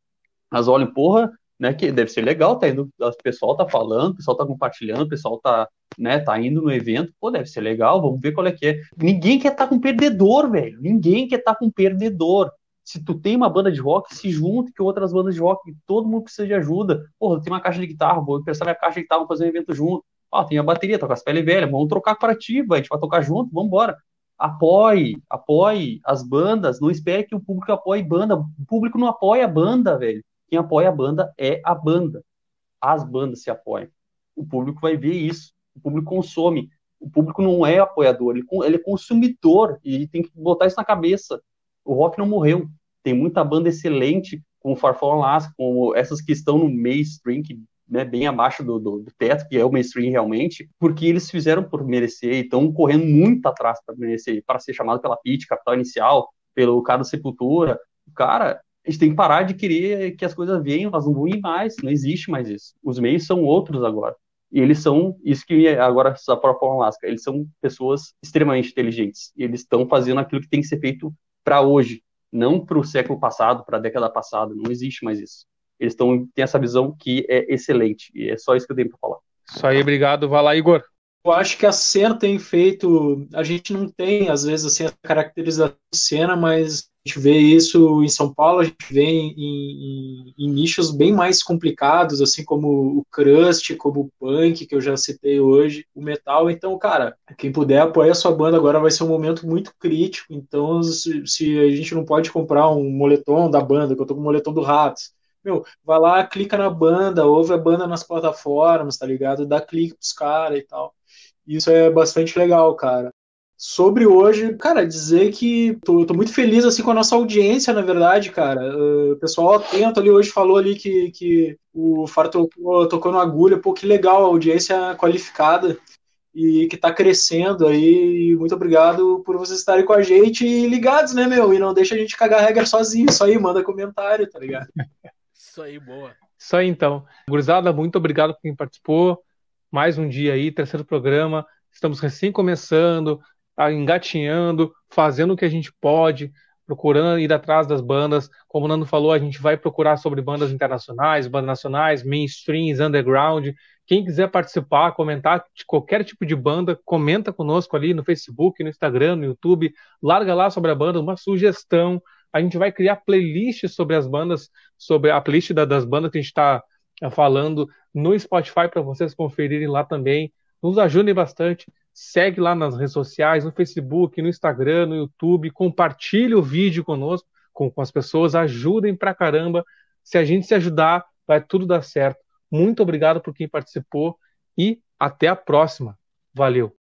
Elas olham, porra, né, que deve ser legal, tá indo, o pessoal tá falando, o pessoal tá compartilhando, o pessoal tá, né, tá indo no evento, pô, deve ser legal, vamos ver qual é que é. Ninguém quer estar tá com perdedor, velho. Ninguém quer estar tá com perdedor. Se tu tem uma banda de rock, se junte com outras bandas de rock, todo mundo precisa de ajuda. Porra, tem uma caixa de guitarra, vou emprestar minha caixa de guitarra, vou fazer um evento junto. Ó, tem a bateria, toca as pele velha, vamos trocar para ti, a gente vai tocar junto, vamos embora. Apoie, apoie as bandas, não espere que o público apoie banda. O público não apoia a banda, velho. Quem apoia a banda é a banda. As bandas se apoiam. O público vai ver isso. O público consome. O público não é apoiador, ele, é consumidor e tem que botar isso na cabeça. O rock não morreu. Tem muita banda excelente, como Farfall Alaska, como essas que estão no mainstream, que né, bem abaixo do, do, do, teto, que é o mainstream realmente, porque eles fizeram por merecer e estão correndo muito atrás para merecer, para ser chamado pela PIT, Capital Inicial, pelo cara Sepultura. Cara, a gente tem que parar de querer que as coisas venham, elas não vão ir mais, não existe mais isso. Os meios são outros agora. E eles são, isso que agora a própria Alaska, eles são pessoas extremamente inteligentes. E eles estão fazendo aquilo que tem que ser feito para hoje, não para o século passado, para a década passada. Não existe mais isso eles tão, têm essa visão que é excelente. E é só isso que eu tenho para falar. Isso aí, obrigado. Vai lá, Igor. Eu acho que a cena tem feito. A gente não tem, às vezes, assim, a caracterização de cena, mas a gente vê isso em São Paulo, a gente vê em, em, em, nichos bem mais complicados, assim como o crust, como o punk, que eu já citei hoje, o metal. Então, cara, quem puder apoia a sua banda agora vai ser um momento muito crítico. Então, se, se a gente não pode comprar um moletom da banda, que eu tô com o moletom do Ratos, meu, vai lá, clica na banda, ouve a banda nas plataformas, tá ligado? Dá clique pros caras e tal. Isso é bastante legal, cara. Sobre hoje, cara, dizer que tô, tô, muito feliz assim com a nossa audiência, na verdade, cara. Uh, o pessoal atento ali hoje falou ali que, que o Faro tocou, tocou no agulha, pô, que legal, a audiência qualificada e que tá crescendo aí. Muito obrigado por vocês estarem com a gente e ligados, né, meu? E não deixa a gente cagar a regra sozinho, isso aí, manda comentário, tá ligado? Isso aí, boa. Isso aí, então. Gurizada, muito obrigado por quem participou. Mais um dia aí, terceiro programa. Estamos recém começando, engatinhando, fazendo o que a gente pode, procurando ir atrás das bandas. Como o Nando falou, a gente vai procurar sobre bandas internacionais, bandas nacionais, mainstreams, underground. Quem quiser participar, comentar de qualquer tipo de banda, comenta conosco ali no Facebook, no Instagram, no YouTube. Larga lá sobre a banda uma sugestão, A gente vai criar playlists sobre as bandas, sobre a playlist da, das bandas que a gente está eh, falando no Spotify para vocês conferirem lá também. Nos ajudem bastante. Segue lá nas redes sociais, no Facebook, no Instagram, no YouTube. Compartilhe o vídeo conosco, com, com as pessoas. Ajudem pra caramba. Se a gente se ajudar, vai tudo dar certo. Muito obrigado por quem participou e até a próxima. Valeu!